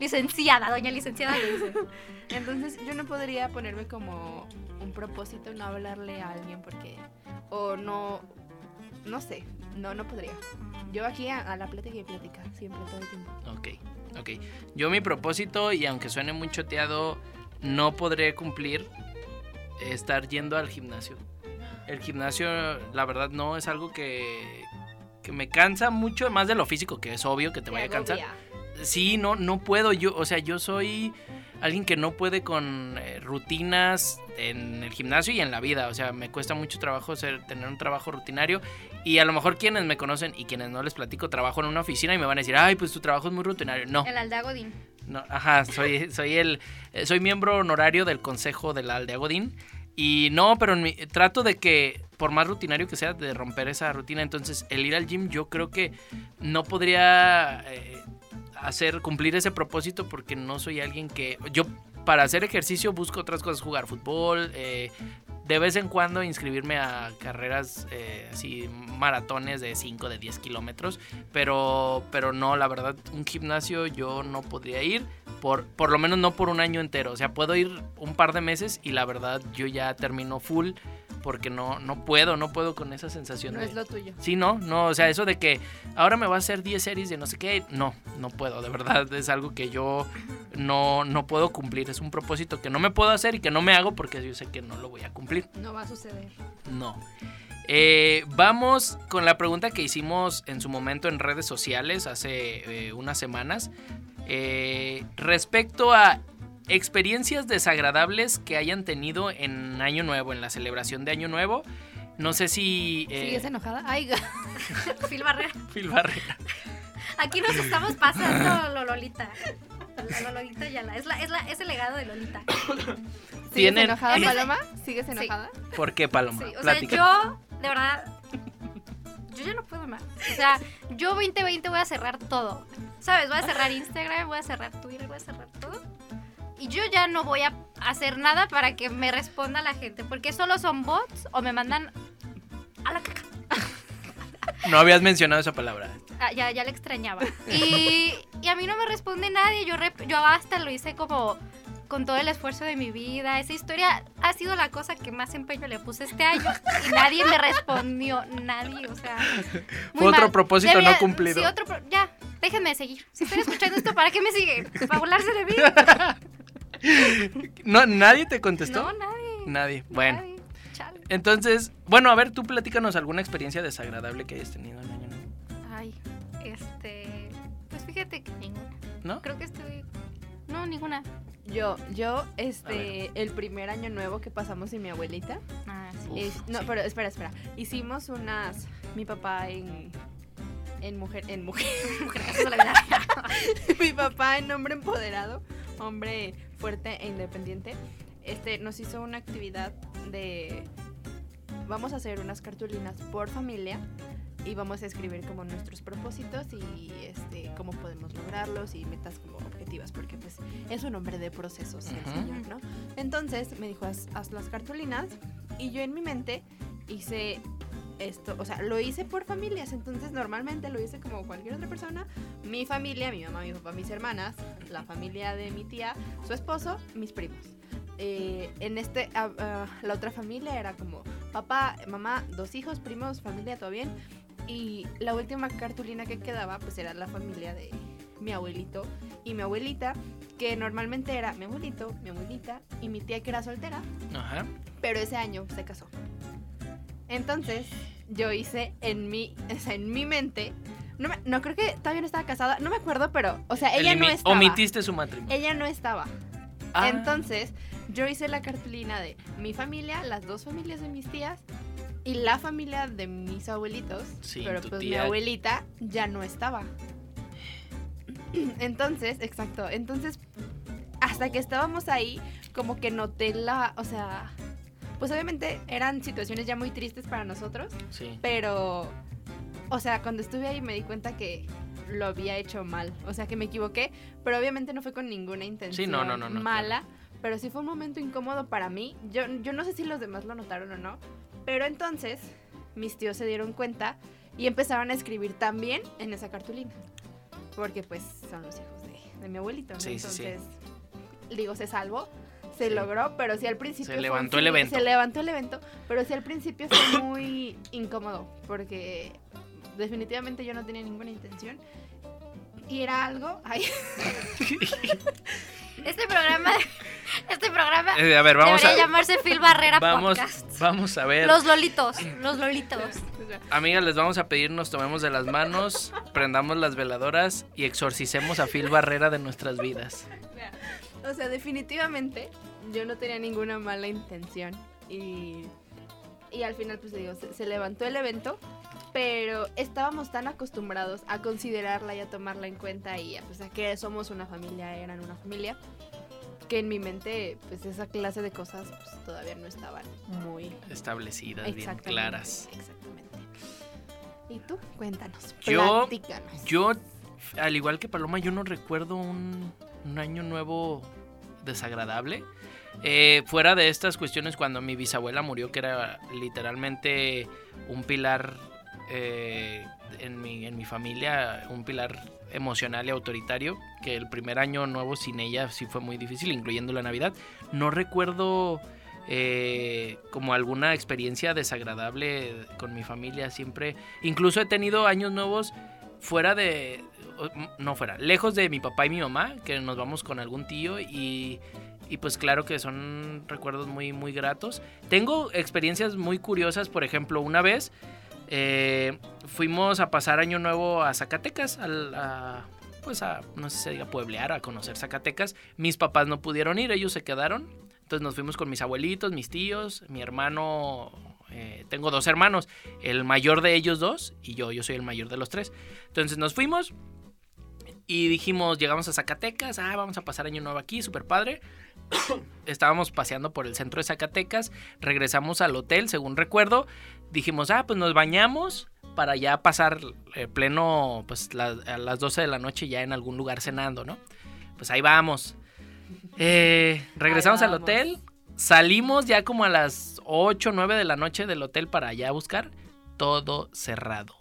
licenciada, doña licenciada. Entonces yo no podría ponerme como un propósito no hablarle a alguien porque. O no. No sé. No, no podría. Yo aquí a, a la plática y plática, siempre, todo el tiempo. Ok, ok. Yo mi propósito, y aunque suene muy choteado, no podré cumplir estar yendo al gimnasio. El gimnasio, la verdad, no es algo que, que me cansa mucho, más de lo físico, que es obvio que te vaya a cansar. Sí, no, no puedo. Yo, o sea, yo soy alguien que no puede con eh, rutinas en el gimnasio y en la vida. O sea, me cuesta mucho trabajo ser, tener un trabajo rutinario. Y a lo mejor quienes me conocen y quienes no les platico, trabajo en una oficina y me van a decir, ay, pues tu trabajo es muy rutinario. No, El Aldea Godín. no, ajá, soy, soy el, eh, soy miembro honorario del consejo de la aldea Godín. Y no, pero en mi- trato de que, por más rutinario que sea, de romper esa rutina. Entonces, el ir al gym, yo creo que no podría eh, hacer, cumplir ese propósito porque no soy alguien que. Yo, para hacer ejercicio, busco otras cosas, jugar fútbol, eh, de vez en cuando inscribirme a carreras eh, así, maratones de 5, de 10 kilómetros. Pero, pero no, la verdad, un gimnasio yo no podría ir, por, por lo menos no por un año entero. O sea, puedo ir un par de meses y la verdad yo ya termino full porque no, no puedo, no puedo con esa sensación No de... es lo tuyo. Sí, no, no, o sea, eso de que ahora me va a hacer 10 series de no sé qué, no, no puedo, de verdad, es algo que yo no, no puedo cumplir, es un propósito que no me puedo hacer y que no me hago porque yo sé que no lo voy a cumplir, No va a suceder. no. Eh, vamos con la pregunta que hicimos en su momento en redes sociales hace eh, unas semanas, eh, respecto a experiencias desagradables que hayan tenido en Año Nuevo, en la celebración de Año Nuevo. No sé si... eh, ¿Sigues enojada? Ay, Phil Barrera. Phil Barrera. Aquí nos estamos pasando lo Lolita. Lo Lolita. Es, la, es, la, es el legado de Lolita. ¿sigues Tienen- enojada, Paloma? ¿Sigues Sí. enojada? ¿Por qué, Paloma? Sí, o sea, yo, de verdad, yo ya no puedo más. O sea, yo 2020 voy a cerrar todo. ¿Sabes? Voy a cerrar Instagram, voy a cerrar Twitter, voy a cerrar todo. Y yo ya no voy a hacer nada para que me responda la gente. Porque solo son bots o me mandan a la caca. No habías mencionado esa palabra. Ah, ya, ya la extrañaba. Y, y a mí no me responde nadie. Yo, rep- yo hasta lo hice como con todo el esfuerzo de mi vida. Esa historia ha sido la cosa que más empeño le puse este año. Y nadie me respondió. Nadie, o sea. Fue otro mal. propósito no cumplido. Sí, otro. pro- ya, déjenme seguir. Si están escuchando esto, ¿para qué me siguen? ¿Para burlarse de mí? No, ¿Nadie te contestó? No, nadie. Nadie. Bueno, nadie. Chale. entonces, bueno, a ver, tú platícanos alguna experiencia desagradable que hayas tenido en Año Nuevo. Ay, este. Pues fíjate que ninguna. ¿No? Creo que estoy. No, ninguna. Yo, yo, este, el primer año nuevo que pasamos sin mi abuelita. Ah, sí. Uf, es- no, sí. pero espera, espera. Hicimos unas. Mi papá en. En mujer. En mujer. Real. mi papá en hombre empoderado. Hombre fuerte e independiente. Este, nos hizo una actividad de. Vamos a hacer unas cartulinas por familia. Y vamos a escribir como nuestros propósitos y este cómo podemos lograrlos y metas como objetivas, porque pues es un hombre de procesos el señor, ¿no? Entonces me dijo, haz, haz las cartulinas y yo en mi mente hice esto, o sea, lo hice por familias, entonces normalmente lo hice como cualquier otra persona, mi familia, mi mamá, mi papá, mis hermanas, la familia de mi tía, su esposo, mis primos. Eh, en este, ah, ah, la otra familia era como papá, mamá, dos hijos, primos, familia, todo bien. Y la última cartulina que quedaba, pues era la familia de mi abuelito y mi abuelita, que normalmente era mi abuelito, mi abuelita y mi tía que era soltera, Ajá. pero ese año se casó. Entonces, yo hice en mi, o sea, en mi mente, no, me- no creo que todavía no estaba casada, no me acuerdo, pero, o sea, ella no estaba. Omitiste su matrimonio. Ella no estaba. Ah, Entonces, yo hice la cartulina de mi familia, las dos familias de mis tías y la familia de mis abuelitos. Sí, pero pues mi abuelita ya no estaba. Entonces, exacto. Entonces, hasta que estábamos ahí, como que noté la, o sea, pues obviamente eran situaciones ya muy tristes para nosotros, sí. pero, o sea, cuando estuve ahí me di cuenta que lo había hecho mal, o sea, que me equivoqué, pero obviamente no fue con ninguna intención no, no, no, no, mala, pero sí fue un momento incómodo para mí. Yo, yo no sé si los demás lo notaron o no, pero entonces mis tíos se dieron cuenta y empezaron a escribir también en esa cartulina, porque pues son los hijos de, de mi abuelito. Sí, sí, sí. entonces, digo, se salvó. Se logró, pero sí al principio. Se fue levantó el evento. Se levantó el evento, pero sí al principio fue muy incómodo, porque definitivamente yo no tenía ninguna intención. Y era algo. Ay, Este programa, este programa Eh, a ver, vamos debería a, llamarse Phil Barrera vamos, Podcast. vamos a ver. Los lolitos, los lolitos. Amigas, les vamos a pedir nos tomemos de las manos, prendamos las veladoras y exorcicemos a Phil Barrera de nuestras vidas. O sea, definitivamente yo no tenía ninguna mala intención. Y, y al final, pues digo, se, se levantó el evento. Pero estábamos tan acostumbrados a considerarla y a tomarla en cuenta y a, pues, a que somos una familia, eran una familia, que en mi mente, pues esa clase de cosas pues, todavía no estaban muy Establecidas, bien claras. Exactamente. ¿Y tú? Cuéntanos. Yo- platícanos. Yo, al igual que Paloma, yo no recuerdo un, un año nuevo desagradable. Eh, fuera de estas cuestiones, cuando mi bisabuela murió, que era literalmente un pilar eh, en, mi, familia, un pilar emocional y autoritario, que el primer año nuevo sin ella sí fue muy difícil, incluyendo la Navidad. No recuerdo eh, como alguna experiencia desagradable con mi familia siempre. Incluso he tenido años nuevos fuera de, no fuera, lejos de mi papá y mi mamá, que nos vamos con algún tío y, y pues claro que son recuerdos muy, muy gratos. Tengo experiencias muy curiosas, por ejemplo, una vez eh, fuimos a pasar año nuevo a Zacatecas, a, pues a, no sé si se diga pueblear, a conocer Zacatecas. Mis papás no pudieron ir, ellos se quedaron. Entonces nos fuimos con mis abuelitos, mis tíos, mi hermano, eh, tengo dos hermanos, el mayor de ellos dos y yo, yo soy el mayor de los tres. Entonces nos fuimos y dijimos, llegamos a Zacatecas, ah, vamos a pasar año nuevo aquí, súper padre. Estábamos paseando por el centro de Zacatecas, regresamos al hotel, según recuerdo, dijimos, ah, pues nos bañamos para ya pasar eh, pleno, pues a las 12 de la noche ya en algún lugar cenando, ¿no? Pues ahí vamos. Eh, regresamos al hotel, salimos ya como a las 8, 9 de la noche del hotel para allá buscar, todo cerrado,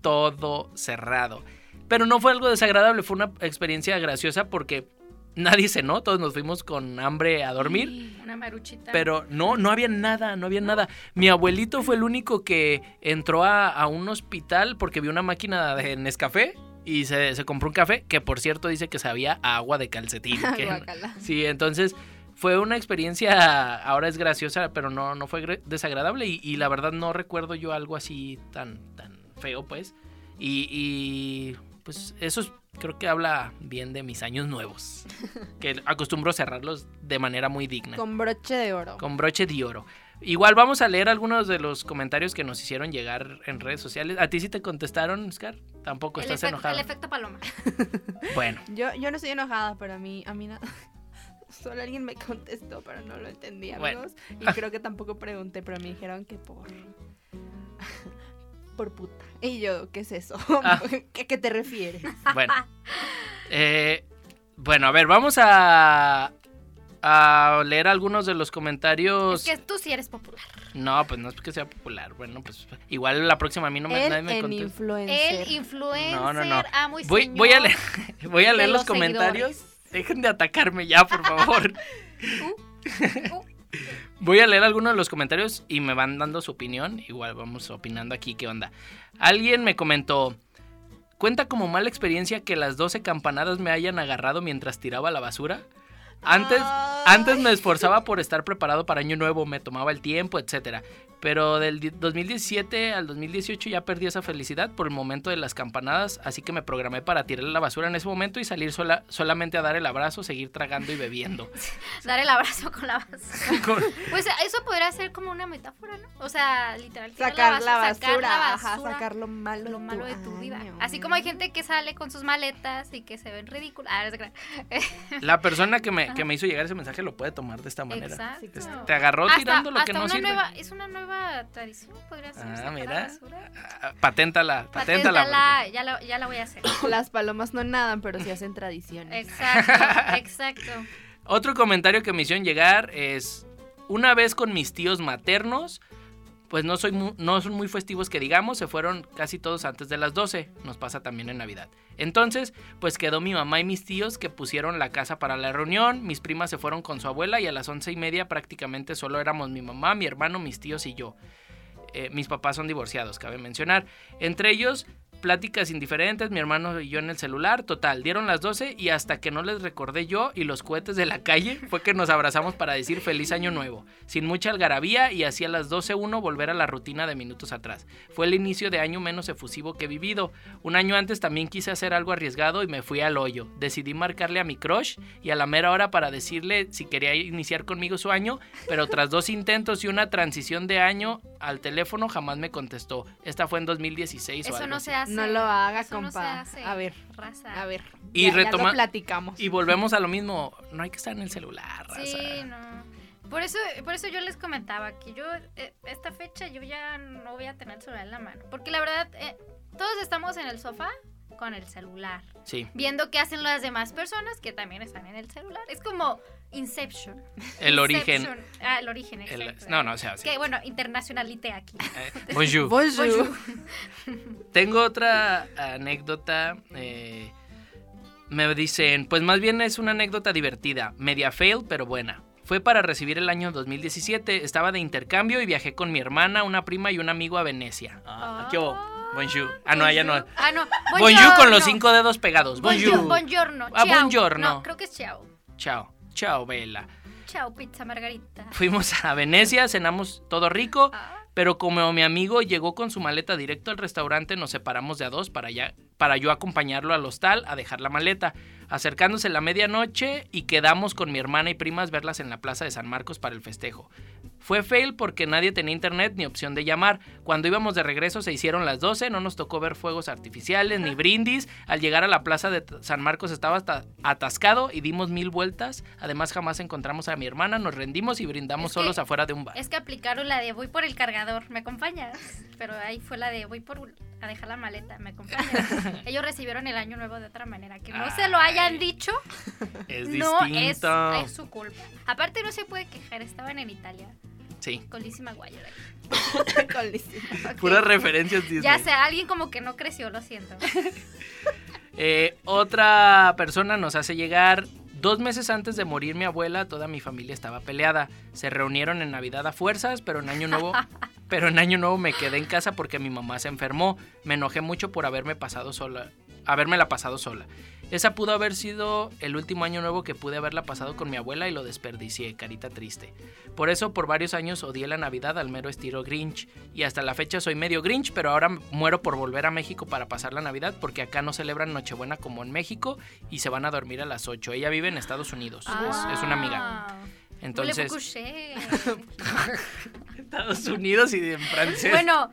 todo cerrado. Pero no fue algo desagradable, fue una experiencia graciosa porque nadie cenó, todos nos fuimos con hambre a dormir. Una maruchita. Pero no, no había nada, no había nada. Mi abuelito fue el único que entró a, un hospital porque vio una máquina de Nescafé y se, compró un café que por cierto dice que sabía agua de calcetín. sí, entonces fue una experiencia, ahora es graciosa, pero no, no fue desagradable y, la verdad no recuerdo yo algo así tan, tan feo pues. Y, y pues eso creo que habla bien de mis años nuevos. Que acostumbro cerrarlos de manera muy digna. Con broche de oro. Con broche de oro. Igual vamos a leer algunos de los comentarios que nos hicieron llegar en redes sociales. ¿A ti sí te contestaron, Oscar? Tampoco estás enojado. El efecto paloma. bueno. Yo, yo no estoy enojada, pero a mí, a mí nada. Solo alguien me contestó, pero no lo entendí, amigos. Y creo que tampoco pregunté, pero me dijeron que por por puta. Y yo, ¿qué es eso? ¿A ah. qué te refieres? Bueno. Eh, bueno, a ver, vamos a, a leer algunos de los comentarios. Es que tú sí eres popular. No, pues no es porque sea popular. Bueno, pues igual la próxima a mí no me, nadie me contesta. influencer. El influencer. No, no, no. Ah, muy voy, voy, a leer, voy a leer los, comentarios. Dejen de atacarme ya, por favor. Uh, uh. Voy a leer algunos de los comentarios y me van dando su opinión. Igual vamos opinando aquí qué onda. Alguien me comentó, ¿cuenta como mala experiencia que las 12 campanadas me hayan agarrado mientras tiraba la basura? Antes, antes me esforzaba por estar preparado para año nuevo, me tomaba el tiempo, etcétera. Pero del 2017 al 2018 ya perdí esa felicidad por el momento de las campanadas, así que me programé para tirar la basura en ese momento y salir sola, solamente a dar el abrazo, seguir tragando y bebiendo. dar el abrazo con la basura. pues eso podría ser como una metáfora, ¿no? O sea, literal. Sacar la basura, sacar, lo malo, lo malo de tu vida. Así como hay gente que sale con sus maletas y que se ven ridículas. Ah, la persona que me, que me hizo llegar ese mensaje lo puede tomar de esta manera. Exacto. Te agarró tirando lo que no una sirve. Nueva, es una nueva tradición, podría ser. Ah, mira. Ah, paténtala, paténtala. ya la, ya la voy a hacer. Las palomas no nadan, pero sí hacen tradiciones. Exacto, exacto. Otro comentario que me hicieron llegar es, una vez con mis tíos maternos, pues no, soy no son muy festivos que digamos, se fueron casi todos antes de las 12, nos pasa también en Navidad. Entonces, pues quedó mi mamá y mis tíos que pusieron la casa para la reunión, mis primas se fueron con su abuela y a las once y media prácticamente solo éramos mi mamá, mi hermano, mis tíos y yo. Eh, mis papás son divorciados, cabe mencionar. Entre ellos, pláticas indiferentes, mi hermano y yo en el celular, total, dieron las 12 y hasta que no les recordé yo y los cohetes de la calle fue que nos abrazamos para decir feliz año nuevo, sin mucha algarabía y así a las 12.1 volver a la rutina de minutos atrás. Fue el inicio de año menos efusivo que he vivido. Un año antes también quise hacer algo arriesgado y me fui al hoyo. Decidí marcarle a mi crush y a la mera hora para decirle si quería iniciar conmigo su año, pero tras dos intentos y una transición de año al teléfono jamás me contestó. Esta fue en 2016 Eso o no se hace. No lo haga, compa. a ver, a ver. Y retomamos. platicamos. Y volvemos a lo mismo. No hay que estar en el celular, raza. Sí, no. Por eso, por eso yo les comentaba que yo, eh, esta fecha, yo ya no voy a tener el celular en la mano. Porque la verdad, eh, todos estamos en el sofá con el celular. Sí. Viendo qué hacen las demás personas que también están en el celular. Es como Inception. El origen. Ah, el origen, exacto. no, no, o sea. Que bueno, internacionalité aquí. Eh, bonjour. bonjour. Tengo otra anécdota. Eh, me dicen, pues más bien es una anécdota divertida, media fail, pero buena. Fue para recibir el año 2017. Estaba de intercambio y viajé con mi hermana, una prima y un amigo a Venecia. Ah, ¿Qué hubo? Bonjour. Ah, no, allá no. Ah, no. Bonjour con los cinco dedos pegados. Bonjour. Buongiorno. Ah. No, creo que es chao. Chao. Chao, Vela. Chao, pizza margarita. Fuimos a Venecia, cenamos todo rico. Ah, Pero como mi amigo llegó con su maleta directo al restaurante, nos separamos de a dos para, ya, para yo acompañarlo al hostal a dejar la maleta. Acercándose la medianoche y quedamos con mi hermana y primas verlas en la plaza de San Marcos para el festejo. Fue fail porque nadie tenía internet ni opción de llamar. Cuando íbamos de regreso se hicieron las 12, no nos tocó ver fuegos artificiales ni brindis. Al llegar a la plaza de San Marcos estaba hasta atascado y dimos mil vueltas. Además jamás encontramos a mi hermana, nos rendimos y brindamos Es que- solos afuera de un bar. es que aplicaron la de voy por el cargador, ¿me acompañas? Pero ahí fue la de voy por a dejar la maleta, ¿me acompañas? Ellos recibieron el año nuevo de otra manera. Que no se lo hayan Ay. dicho, Es no es, es su culpa. Aparte no se puede quejar, estaban en Italia. Sí. Con Lizzie McGuire. Ok. Puras referencias Disney. Ya sé, alguien como que no creció, lo siento. Eh, otra persona nos hace llegar. Dos meses antes de morir mi abuela, toda mi familia estaba peleada. Se reunieron en Navidad a fuerzas, pero en Año Nuevo, pero en Año Nuevo me quedé en casa porque mi mamá se enfermó. Me enojé mucho por haberme pasado sola, habérmela pasado sola. Esa pudo haber sido el último año nuevo que pude haberla pasado con mi abuela y lo desperdicié, carita triste. Por eso por varios años odié la Navidad al mero estilo Grinch y hasta la fecha soy medio Grinch, pero ahora muero por volver a México para pasar la Navidad porque acá no celebran Nochebuena como en México y se van a dormir a las 8. Ella vive en Estados Unidos, es, es una amiga. Ah, Entonces? Estados Unidos y en francés. bueno,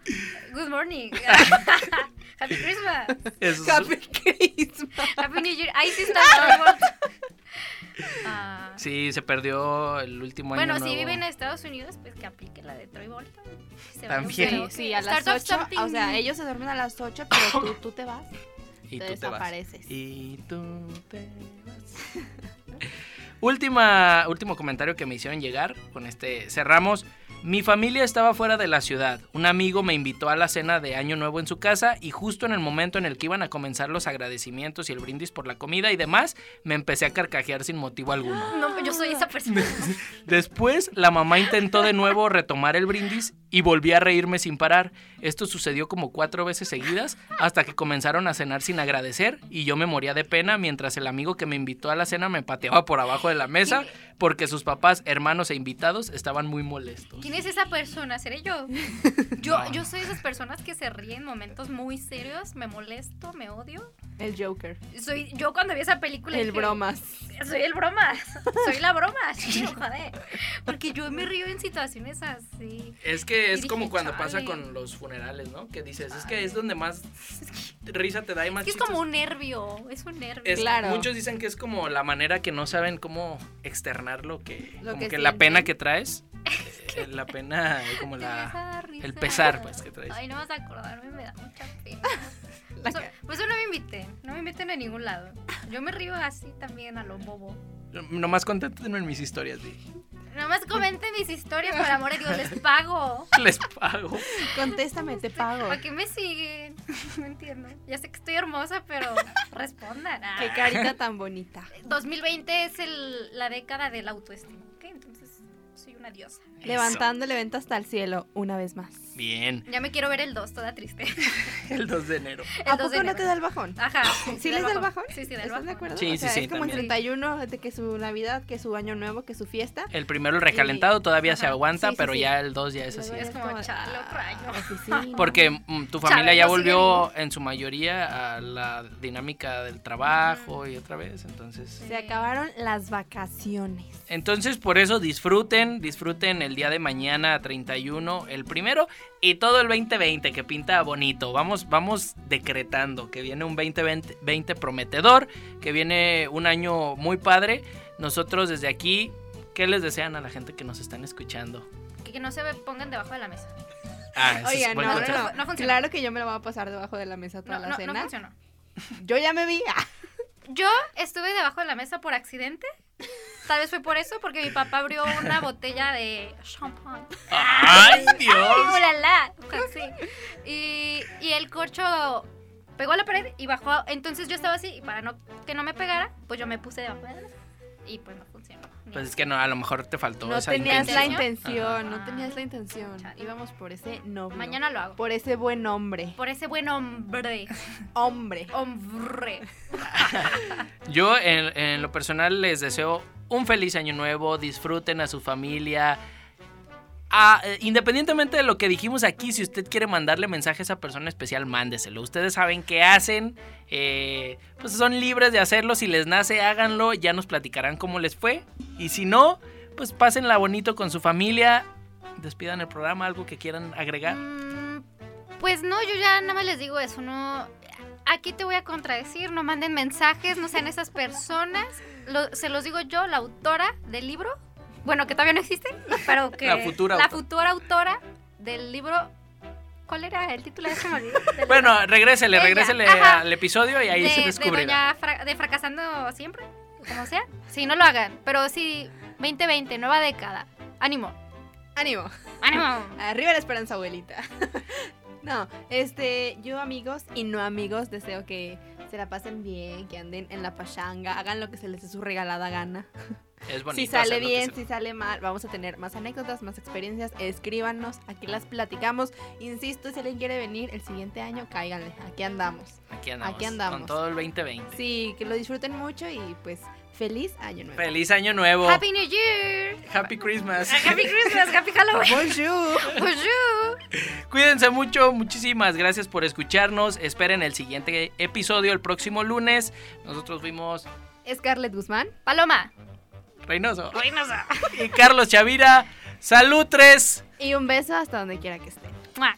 good morning. Happy Christmas. Es- Happy Christmas. Happy New Year. Ahí sí está todo. Ah, Sí, se perdió el último bueno, año si nuevo. vive en Estados Unidos, pues que aplique la de Troy Bolton. Se va a También. Sí, a las Start of 8. O sea, ellos se duermen a las 8, pero tú, tú te vas. y te tú te vas. desapareces. Y tú te vas. Última, último comentario que me hicieron llegar. Con este cerramos. Mi familia estaba fuera de la ciudad. Un amigo me invitó a la cena de Año Nuevo en su casa y justo en el momento en el que iban a comenzar los agradecimientos y el brindis por la comida y demás, me empecé a carcajear sin motivo alguno. No, yo soy esa persona. Después, la mamá intentó de nuevo retomar el brindis y volví a reírme sin parar. Esto sucedió como cuatro veces seguidas hasta que comenzaron a cenar sin agradecer y yo me moría de pena mientras el amigo que me invitó a la cena me pateaba por abajo de la mesa porque sus papás, hermanos e invitados estaban muy molestos. ¿Quién es esa persona? ¿Seré yo? Yo, No. yo soy de esas personas que se ríen en momentos muy serios, me molesto, me odio. El Joker. Soy yo cuando vi esa película. El dije, bromas. Soy el bromas. Soy la broma. Joder. Porque yo me río en situaciones así. Es que es como cuando pasa con los funerales, ¿no? Que dices, es que es donde más risa te da y más Es que es como un nervio. Es un nervio. Es- Claro. Muchos dicen que es como la manera que no saben cómo externar lo que, Lo como que que, la pena que traes, eh, la pena como la el pesar pues que traes. Ay, no vas a acordarme, me da mucha pena. La So- ca- Por eso no me inviten, no me inviten a ningún lado. Yo me río así también a lo bobo. Nomás conténtenme en mis historias, di. Nomás comenten mis historias, por amor de Dios, les pago. Les pago. Contéstame, te pago. ¿Para qué me siguen? No entiendo. Ya sé que estoy hermosa, pero respondan. Ah. Qué carita tan bonita. 2020 es el- la década del autoestima, ¿ok? Entonces soy una diosa. Levantando el evento hasta el cielo, una vez más. Bien. Ya me quiero ver el 2, toda triste. El 2 de enero. El ¿A 2 de poco no te da el bajón? Ajá. ¿Sí les da el bajón? Sí, sí, del ¿Estás bajón. de acuerdo? Sí, O sea, sí, sí, Es como el también. 31 de que su Navidad, que su Año Nuevo, que su fiesta. El primero el recalentado todavía se aguanta, Sí, sí, pero sí. ya el 2 ya es así. Es como, chale, otro ah, año. oficina. Porque mm, tu familia Chale, ya volvió en su mayoría a la dinámica del trabajo y otra vez, entonces Se acabaron las vacaciones. Entonces, por eso disfruten, disfruten el día de mañana 31, el primero, y todo el 2020 que pinta bonito. Vamos, vamos decretando que viene un 2020 20 prometedor, que viene un año muy padre. Nosotros desde aquí, ¿qué les desean a la gente que nos están escuchando? Que, que no se pongan debajo de la mesa. Ah, Oigan, no, no, consejo. no, No funciona. Claro que yo me la voy a pasar debajo de la mesa toda No, la no, cena. no funcionó. yo ya me vi. ah. Yo estuve debajo de la mesa por accidente. Tal vez fue por eso, porque mi papá abrió una botella de champán. ¡Ay, ¡Ay, Dios! ulala! Sí. Y, y el corcho pegó a la pared y bajó. Entonces yo estaba así, y para no, que no me pegara, pues yo me puse debajo de la. Y pues no funcionó. Pues es que no, a lo mejor te faltó No esa tenías la intención. no tenías la intención. Chale. Íbamos por ese novio. Mañana lo hago. Por ese buen hombre. Por ese buen hombre. Hombre. Hombre. Yo en, en lo personal les deseo un feliz año nuevo, disfruten a su familia. Ah, eh, independientemente de lo que dijimos aquí, si usted quiere mandarle mensaje a esa persona especial, mándeselo. Ustedes saben qué hacen, eh, pues son libres de hacerlo. Si les nace, háganlo. Ya nos platicarán cómo les fue. Y si no, pues pásenla bonito con su familia. Despidan el programa, algo que quieran agregar. Mm, Pues no, yo ya nada más les digo eso, no. Aquí te voy a contradecir, no manden mensajes, no sean esas personas. Lo- se los digo yo, la autora del libro, bueno, que todavía no existe, pero que La futura la autora. futura autora del libro. ¿Cuál era el título? Ya se me olvidó. Del Bueno, regrésele, Ella, regrésele ajá. al episodio y ahí de, se de descubrirá. doña fra- de fracasando siempre, como sea. Sí, no lo hagan, pero sí, 2020, nueva década. Ánimo, Ánimo. ánimo. Arriba la esperanza, abuelita. No, este, yo amigos y no amigos deseo que se la pasen bien, que anden en la pachanga, hagan lo que se les dé su regalada gana. Es bonito si sale bien, se- si sale mal, vamos a tener más anécdotas, más experiencias, escríbanos, aquí las platicamos. Insisto, si alguien quiere venir el siguiente año, cáiganle, aquí andamos. Aquí andamos. Aquí andamos. Con todo el 2020. Sí, que lo disfruten mucho y pues feliz año nuevo. Feliz año nuevo. Happy New Year. Happy Christmas. Happy Christmas, Happy Halloween. Bonjour. Bonjour. Cuídense mucho, muchísimas gracias por escucharnos. Esperen el siguiente episodio el próximo lunes. Nosotros fuimos Scarlett Guzmán. Paloma. Reynoso Reynosa. y Carlos Chavira. Salud 3. Y un beso hasta donde quiera que estén. Mua.